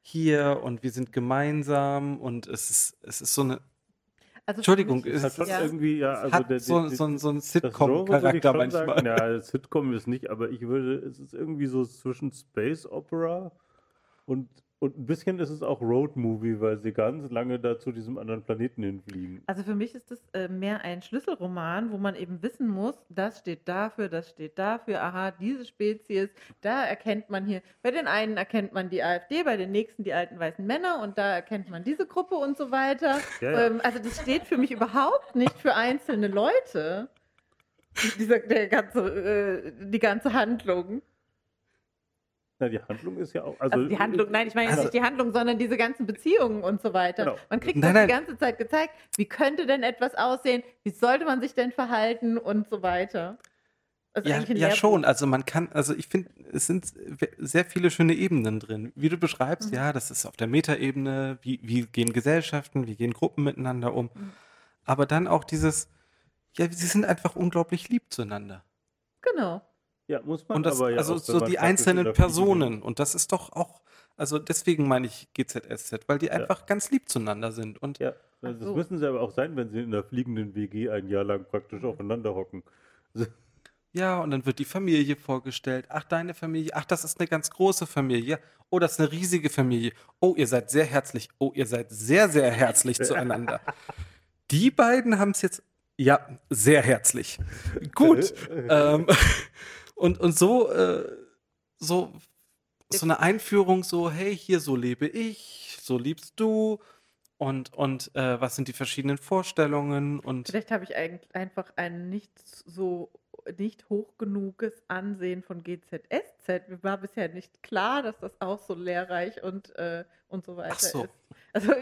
C: hier und wir sind gemeinsam und es ist, es ist so eine. Also Entschuldigung, es
D: ist ja. irgendwie, ja, also
C: hat der, so, der, so, so ein Sitcom-Charakter manchmal.
D: Sagen, ja, Sitcom ist nicht, aber ich würde, es ist irgendwie so zwischen Space Opera und und ein bisschen ist es auch Road-Movie, weil sie ganz lange da zu diesem anderen Planeten hinfliegen.
B: Also für mich ist das äh, mehr ein Schlüsselroman, wo man eben wissen muss, das steht dafür, das steht dafür, aha, diese Spezies, da erkennt man hier, bei den einen erkennt man die AfD, bei den nächsten die alten weißen Männer und da erkennt man diese Gruppe und so weiter. Ja, ja. Ähm, also das steht für mich überhaupt nicht für einzelne Leute. Dieser, der ganze, äh, die ganze Handlung.
D: Na, die Handlung ist ja auch. Also,
B: also die Handlung, nein, ich meine also, nicht die Handlung, sondern diese ganzen Beziehungen und so weiter. Genau. Man kriegt nein, das die ganze Zeit gezeigt, wie könnte denn etwas aussehen, wie sollte man sich denn verhalten und so weiter.
C: Also ja, ja schon. Also man kann, also ich finde, es sind sehr viele schöne Ebenen drin. Wie du beschreibst, mhm. ja, das ist auf der Metaebene, wie, wie gehen Gesellschaften, wie gehen Gruppen miteinander um. Mhm. Aber dann auch dieses, ja, sie sind einfach unglaublich lieb zueinander.
B: Genau.
D: Ja, muss man
C: und das,
D: aber ja
C: Also auch, so die einzelnen Personen. Und das ist doch auch, also deswegen meine ich GZSZ, weil die ja. einfach ganz lieb zueinander sind. Und
D: ja, das so. müssen sie aber auch sein, wenn sie in einer fliegenden WG ein Jahr lang praktisch aufeinander hocken.
C: Ja, und dann wird die Familie vorgestellt. Ach, deine Familie. Ach, das ist eine ganz große Familie. Oh, das ist eine riesige Familie. Oh, ihr seid sehr herzlich. Oh, ihr seid sehr, sehr herzlich *laughs* zueinander. Die beiden haben es jetzt, ja, sehr herzlich. Gut. *laughs* ähm, und, und so, äh, so, so eine Einführung, so, hey, hier, so lebe ich, so liebst du. Und, und äh, was sind die verschiedenen Vorstellungen? Und
B: Vielleicht habe ich eigentlich einfach ein nicht so nicht hoch genuges Ansehen von GZSZ. Mir war bisher nicht klar, dass das auch so lehrreich und, äh, und so weiter Ach so. ist.
C: Also,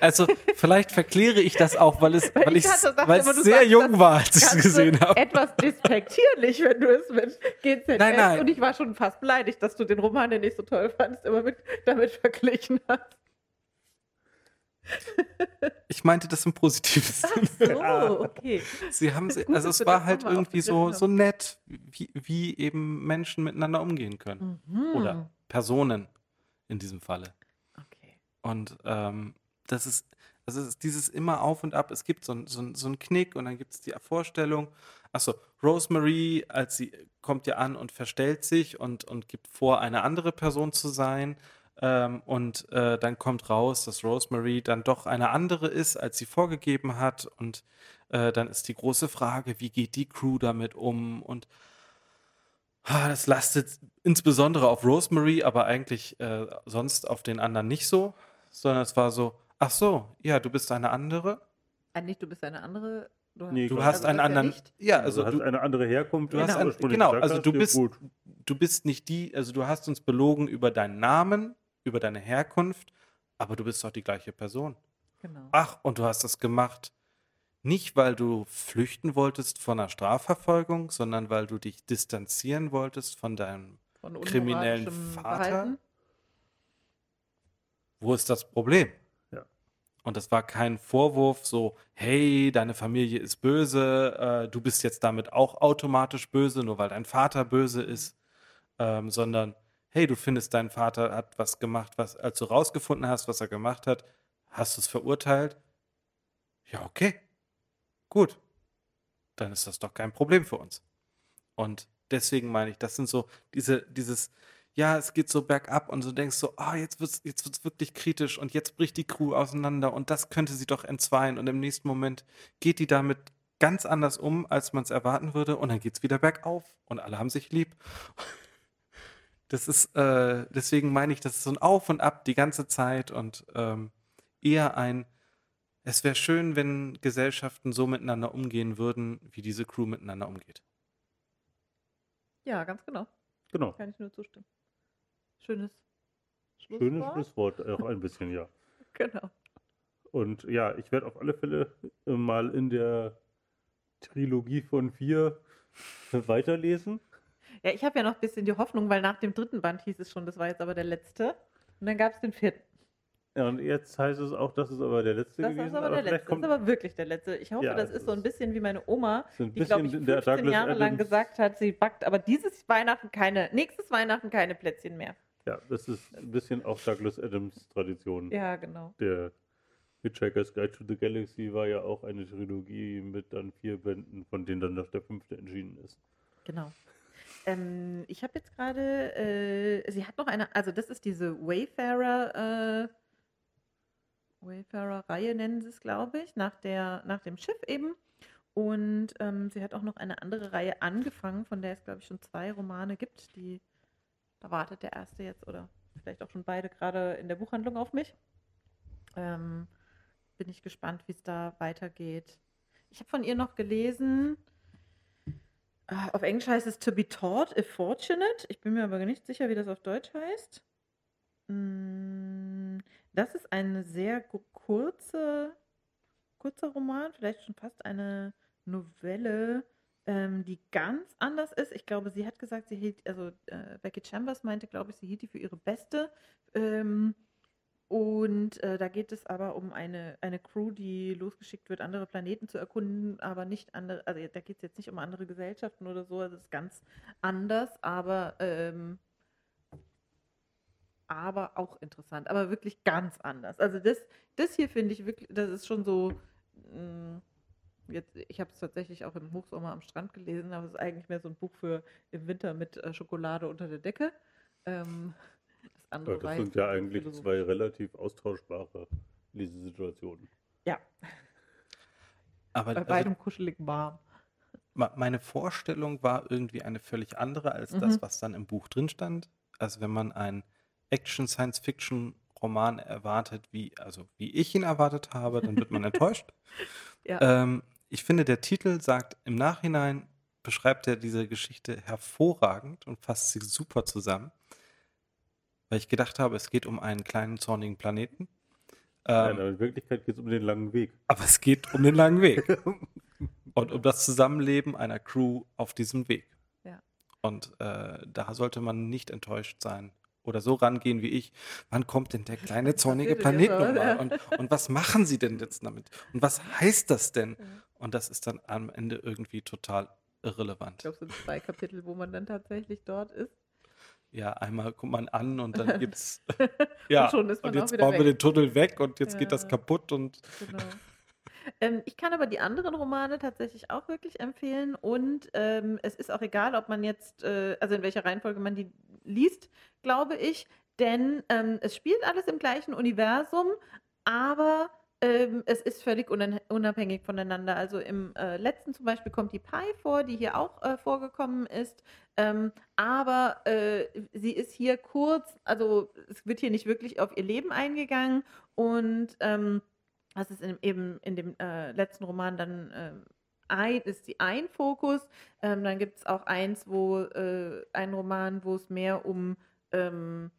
C: also, vielleicht verkläre ich das auch, weil es, *laughs* weil, weil ich, weil es sehr jung war, als ich es gesehen habe.
B: Etwas despektierlich, wenn du es mit GZS nein, nein. und ich war schon fast beleidigt, dass du den Roman, den ich so toll fandest, immer mit, damit verglichen hast. *laughs*
C: Ich meinte das im positiven Sinne.
B: Ach so, *laughs* okay.
C: Sie haben, gut, also es war halt irgendwie so, so nett, wie, wie eben Menschen miteinander umgehen können. Mhm. Oder Personen in diesem Falle. Und ähm, das ist, also ist dieses immer auf und ab. Es gibt so, so, so einen Knick und dann gibt es die Vorstellung. Achso, Rosemary, als sie kommt ja an und verstellt sich und, und gibt vor, eine andere Person zu sein. Ähm, und äh, dann kommt raus, dass Rosemary dann doch eine andere ist, als sie vorgegeben hat. Und äh, dann ist die große Frage, wie geht die Crew damit um? Und ah, das lastet insbesondere auf Rosemary, aber eigentlich äh, sonst auf den anderen nicht so sondern es war so, ach so, ja, du bist eine andere.
B: Ah, nicht, du bist eine andere.
C: Du, nee, du hast also einen anderen.
D: Ja, also du hast eine andere Herkunft.
C: Du hast ein, genau, also du bist, du bist nicht die, also du hast uns belogen über deinen Namen, über deine Herkunft, aber du bist doch die gleiche Person. Genau. Ach, und du hast das gemacht. Nicht, weil du flüchten wolltest von einer Strafverfolgung, sondern weil du dich distanzieren wolltest von deinem von kriminellen Vater. Verhalten? Wo ist das Problem? Ja. Und das war kein Vorwurf, so, hey, deine Familie ist böse, äh, du bist jetzt damit auch automatisch böse, nur weil dein Vater böse ist, ähm, sondern, hey, du findest, dein Vater hat was gemacht, was, als du rausgefunden hast, was er gemacht hat, hast du es verurteilt? Ja, okay. Gut. Dann ist das doch kein Problem für uns. Und deswegen meine ich, das sind so diese, dieses, ja, es geht so bergab und du denkst so, ah, oh, jetzt wird's, jetzt wird's wirklich kritisch und jetzt bricht die Crew auseinander und das könnte sie doch entzweien und im nächsten Moment geht die damit ganz anders um, als man es erwarten würde und dann geht's wieder bergauf und alle haben sich lieb. *laughs* Das ist, äh, deswegen meine ich, das ist so ein Auf und Ab die ganze Zeit und ähm, eher ein, es wäre schön, wenn Gesellschaften so miteinander umgehen würden, wie diese Crew miteinander umgeht.
B: Ja, ganz genau.
D: Genau.
B: Kann ich nur zustimmen. Schönes
D: Schönes Schlusswort, auch ein bisschen, ja. *laughs*
B: Genau.
D: Und ja, ich werde auf alle Fälle äh, mal in der Trilogie von vier *laughs* weiterlesen.
B: Ja, ich habe ja noch ein bisschen die Hoffnung, weil nach dem dritten Band hieß es schon, das war jetzt aber der letzte. Und dann gab es den vierten.
D: Ja, und jetzt heißt es auch, das ist aber der letzte
B: Das
D: gewesen.
B: ist aber der
D: vielleicht
B: letzte. Das ist aber wirklich der letzte. Ich hoffe,
D: Ja,
B: das
D: das
B: ist so ein bisschen wie meine Oma,
D: so
B: die, glaube ich,
D: der
B: 15
D: Douglas
B: Jahre lang
D: Adams-
B: gesagt hat, sie backt aber dieses Weihnachten keine, nächstes Weihnachten keine Plätzchen mehr.
D: Ja, das ist ein bisschen auch Douglas Adams Tradition.
B: Ja, genau.
D: Der Hitchhiker's Guide to the Galaxy war ja auch eine Trilogie mit dann vier Bänden, von denen dann noch der fünfte entschieden ist.
B: Genau. Ähm, ich habe jetzt gerade, äh, sie hat noch eine, also das ist diese Wayfarer, äh, Wayfarer-Reihe nennen sie es, glaube ich, nach, der, nach dem Schiff eben. Und ähm, sie hat auch noch eine andere Reihe angefangen, von der es, glaube ich, schon zwei Romane gibt. Die, da wartet der erste jetzt oder vielleicht auch schon beide gerade in der Buchhandlung auf mich. Ähm, bin ich gespannt, wie es da weitergeht. Ich habe von ihr noch gelesen, äh, Auf Englisch heißt es To be taught if fortunate. Ich bin mir aber nicht sicher, wie das auf Deutsch heißt. Mm, Das ist ein sehr kurze, kurzer Roman, vielleicht schon fast eine Novelle, ähm, die ganz anders ist. Ich glaube, sie hat gesagt, sie hielt, also äh, Becky Chambers meinte, glaube ich, sie hielt die für ihre beste. Ähm, und äh, da geht es aber um eine, eine Crew, die losgeschickt wird, andere Planeten zu erkunden, aber nicht andere, also da geht es jetzt nicht um andere Gesellschaften oder so, also es ist ganz anders, aber, ähm, aber auch interessant, aber wirklich ganz anders. Also das, das hier finde ich wirklich, das ist schon so, mh, jetzt, ich habe es tatsächlich auch im Hochsommer am Strand gelesen, aber es ist eigentlich mehr so ein Buch für im Winter mit äh, Schokolade unter der Decke. Ähm, das andere
D: Ja, das
B: weiß
D: sind ja
B: ich
D: eigentlich zwei relativ austauschbare Lesesituationen.
B: Ja,
C: Aber
B: bei
C: also,
B: beidem kuschelig warm.
C: meine Vorstellung war irgendwie eine völlig andere als
B: Mhm.
C: das, was dann im Buch drin stand. Also wenn man einen Action-Science-Fiction-Roman erwartet, wie, also wie ich ihn erwartet habe, dann wird man *laughs* enttäuscht.
B: Ja.
C: Ähm, ich finde, der Titel sagt im Nachhinein, beschreibt er diese Geschichte hervorragend und fasst sie super zusammen. Weil ich gedacht habe, es geht um einen kleinen zornigen Planeten.
D: Nein,
C: Ähm,
D: aber in Wirklichkeit geht es um den langen Weg.
C: aber es geht um den langen Weg *laughs* und um das Zusammenleben einer Crew auf diesem Weg.
B: Ja.
C: Und äh, da sollte man nicht enttäuscht sein oder so rangehen wie ich. Wann kommt denn der kleine zornige Planet nochmal?
B: noch?
C: Und, und was machen sie denn jetzt damit? Und was heißt das denn?
B: Ja.
C: Und das ist dann am Ende irgendwie total
B: Ich
C: irrelevant.
B: glaube, es sind zwei Kapitel, wo man dann tatsächlich dort ist.
C: Ja, einmal kommt man an und dann *laughs* gibt's ja
B: Und schon ist man
C: und jetzt bauen wir
B: weg.
C: den Tunnel weg und jetzt geht das
B: Ja.
C: kaputt und
B: Genau. ähm, ich kann aber die anderen Romane tatsächlich auch wirklich empfehlen und ähm, es ist auch egal, ob man jetzt, äh, also in welcher Reihenfolge man die liest, glaube ich, denn ähm, es spielt alles im gleichen Universum, aber ähm, es ist völlig unabhängig voneinander. Also im äh, letzten zum Beispiel kommt die Pi vor, die hier auch äh, vorgekommen ist. Ähm, aber äh, sie ist hier kurz, also es wird hier nicht wirklich auf ihr Leben eingegangen und ähm, das ist in, eben in dem äh, letzten Roman dann ähm, ein, ist die ein Fokus. Ähm, dann gibt es auch eins, wo äh, ein Roman, wo es mehr um ähm,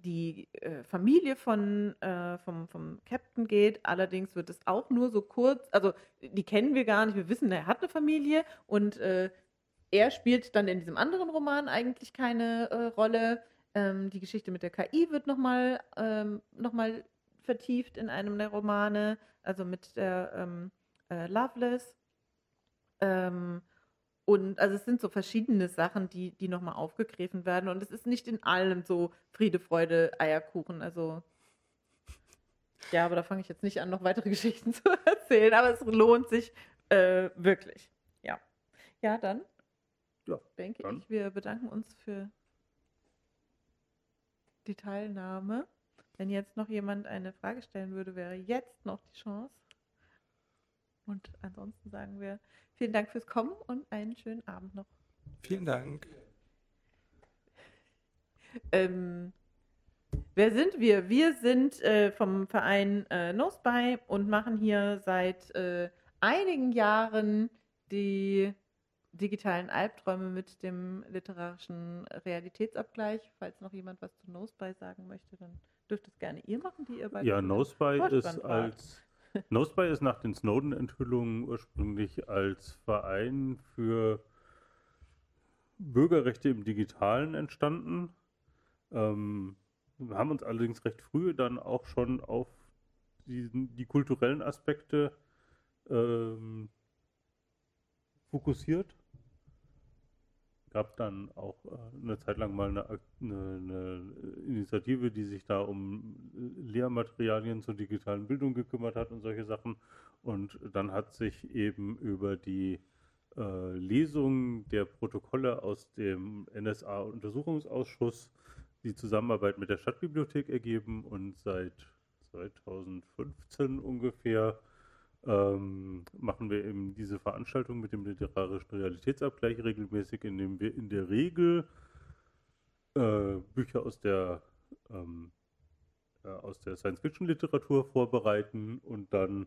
B: die äh, Familie von, äh, vom, vom Captain geht. Allerdings wird es auch nur so kurz, also die kennen wir gar nicht. Wir wissen, er hat eine Familie und äh, er spielt dann in diesem anderen Roman eigentlich keine äh, Rolle. Ähm, die Geschichte mit der KI wird nochmal ähm, noch vertieft in einem der Romane, also mit der ähm, äh, Loveless. Ähm, und also es sind so verschiedene Sachen, die, die nochmal aufgegriffen werden. Und es ist nicht in allem so Friede, Freude, Eierkuchen. Also ja, aber da fange ich jetzt nicht an, noch weitere *laughs* Geschichten zu erzählen. Aber es lohnt sich äh, wirklich. Ja. Ja, dann
D: Ja,
B: denke
D: dann.
B: ich, wir bedanken uns für die Teilnahme. Wenn jetzt noch jemand eine Frage stellen würde, wäre jetzt noch die Chance. Und ansonsten sagen wir vielen Dank fürs Kommen und einen schönen Abend noch.
C: vielen Dank.
B: Ähm, wer sind wir? Wir sind äh, vom Verein äh, No Spy und machen hier seit äh, einigen Jahren die digitalen Albträume mit dem literarischen Realitätsabgleich. Falls noch jemand was zu Noseby sagen möchte, dann dürft es gerne ihr machen, die ihr beide.
D: Ja, Noseby ist als Noseby ist nach den Snowden-Enthüllungen ursprünglich als Verein für Bürgerrechte im Digitalen entstanden. Ähm, wir haben uns allerdings recht früh dann auch schon auf diesen, die kulturellen Aspekte ähm, fokussiert. Gab dann auch äh, eine Zeit lang mal eine, eine Initiative, die sich da um äh, Lehrmaterialien zur digitalen Bildung gekümmert hat und solche Sachen. Und dann hat sich eben über die äh, Lesung der Protokolle aus dem NSA-Untersuchungsausschuss die Zusammenarbeit mit der Stadtbibliothek ergeben und seit 2015 ungefähr ähm, machen wir eben diese Veranstaltung mit dem literarischen Realitätsabgleich regelmäßig, indem wir in der Regel äh, Bücher aus der ähm, äh, aus der Science-Fiction-Literatur vorbereiten und dann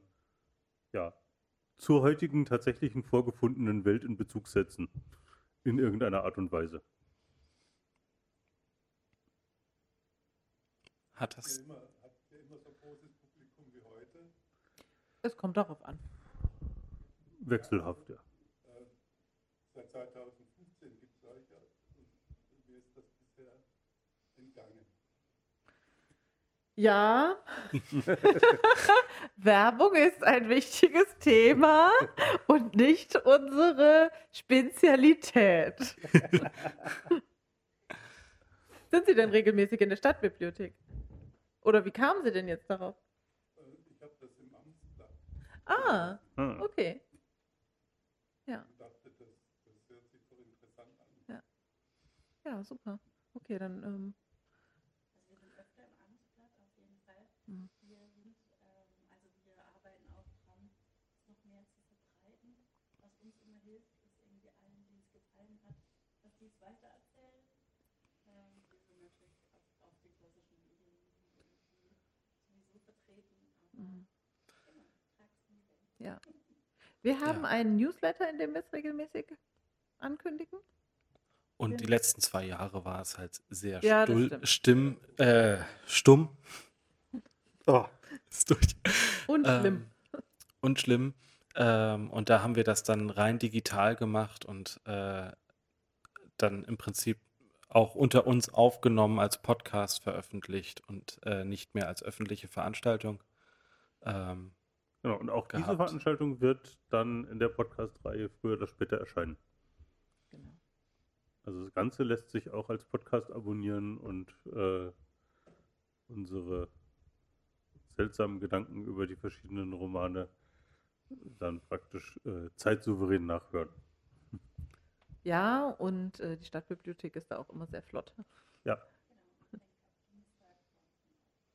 D: ja zur heutigen tatsächlichen vorgefundenen Welt in Bezug setzen. In irgendeiner Art und Weise.
C: Hat das,
B: Es kommt darauf an.
D: Wechselhaft, ja.
E: Seit 2015 gibt es solche. Und mir ist das bisher entgangen.
B: Ja. *laughs* Werbung ist ein wichtiges Thema und nicht unsere Spezialität. *laughs* Sind Sie denn regelmäßig in der Stadtbibliothek? Oder wie kamen Sie denn jetzt darauf?
E: Äh, Ich habe das im Amtsblatt
B: Ah,
D: Hm.
B: okay. Ja,
E: und dachte, das, das hört sich doch interessant an.
B: ja, super. Okay, dann ähm,
A: Also wir sind öfter im Amtsblatt auf jeden Fall.
B: Mhm.
A: Wir sind, ähm, also wir arbeiten auch dran, es noch mehr zu verbreiten. Was uns immer hilft, ist irgendwie allen, denen es gefallen hat, dass die es weitererzählen. Ähm, wir sind natürlich auf, auf die klassischen Medien irgendwie sowieso vertreten, aber
B: Mhm.
A: genau, trag's in die Welt.
B: ja. Wir haben
C: Ja.
B: einen Newsletter, in dem wir es regelmäßig ankündigen.
C: und die letzten zwei Jahre war es halt sehr
B: Ja,
C: stull, stimm, äh, stumm. Oh, *laughs* ist durch.
B: Und schlimm.
C: Ähm, und schlimm. Ähm, und da haben wir das dann rein digital gemacht und äh, dann im Prinzip auch unter uns aufgenommen als Podcast veröffentlicht und äh, nicht mehr als öffentliche Veranstaltung. Ähm,
D: Genau, und auch diese
C: gehabt.
D: Veranstaltung wird dann in der Podcast-Reihe früher oder später erscheinen.
B: Genau.
D: Also das Ganze lässt sich auch als Podcast abonnieren und äh, unsere seltsamen Gedanken über die verschiedenen Romane dann praktisch äh, zeitsouverän nachhören.
B: Ja, und äh, die Stadtbibliothek ist da auch immer sehr flott.
D: Ja.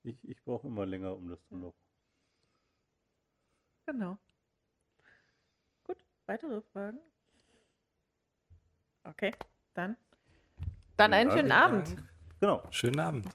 D: Ich, ich brauche immer länger, um das dann noch.
B: Genau. Gut, weitere Fragen? Okay, dann. Dann einen schönen
D: Dank.
B: Abend.
D: Genau.
C: schönen Abend.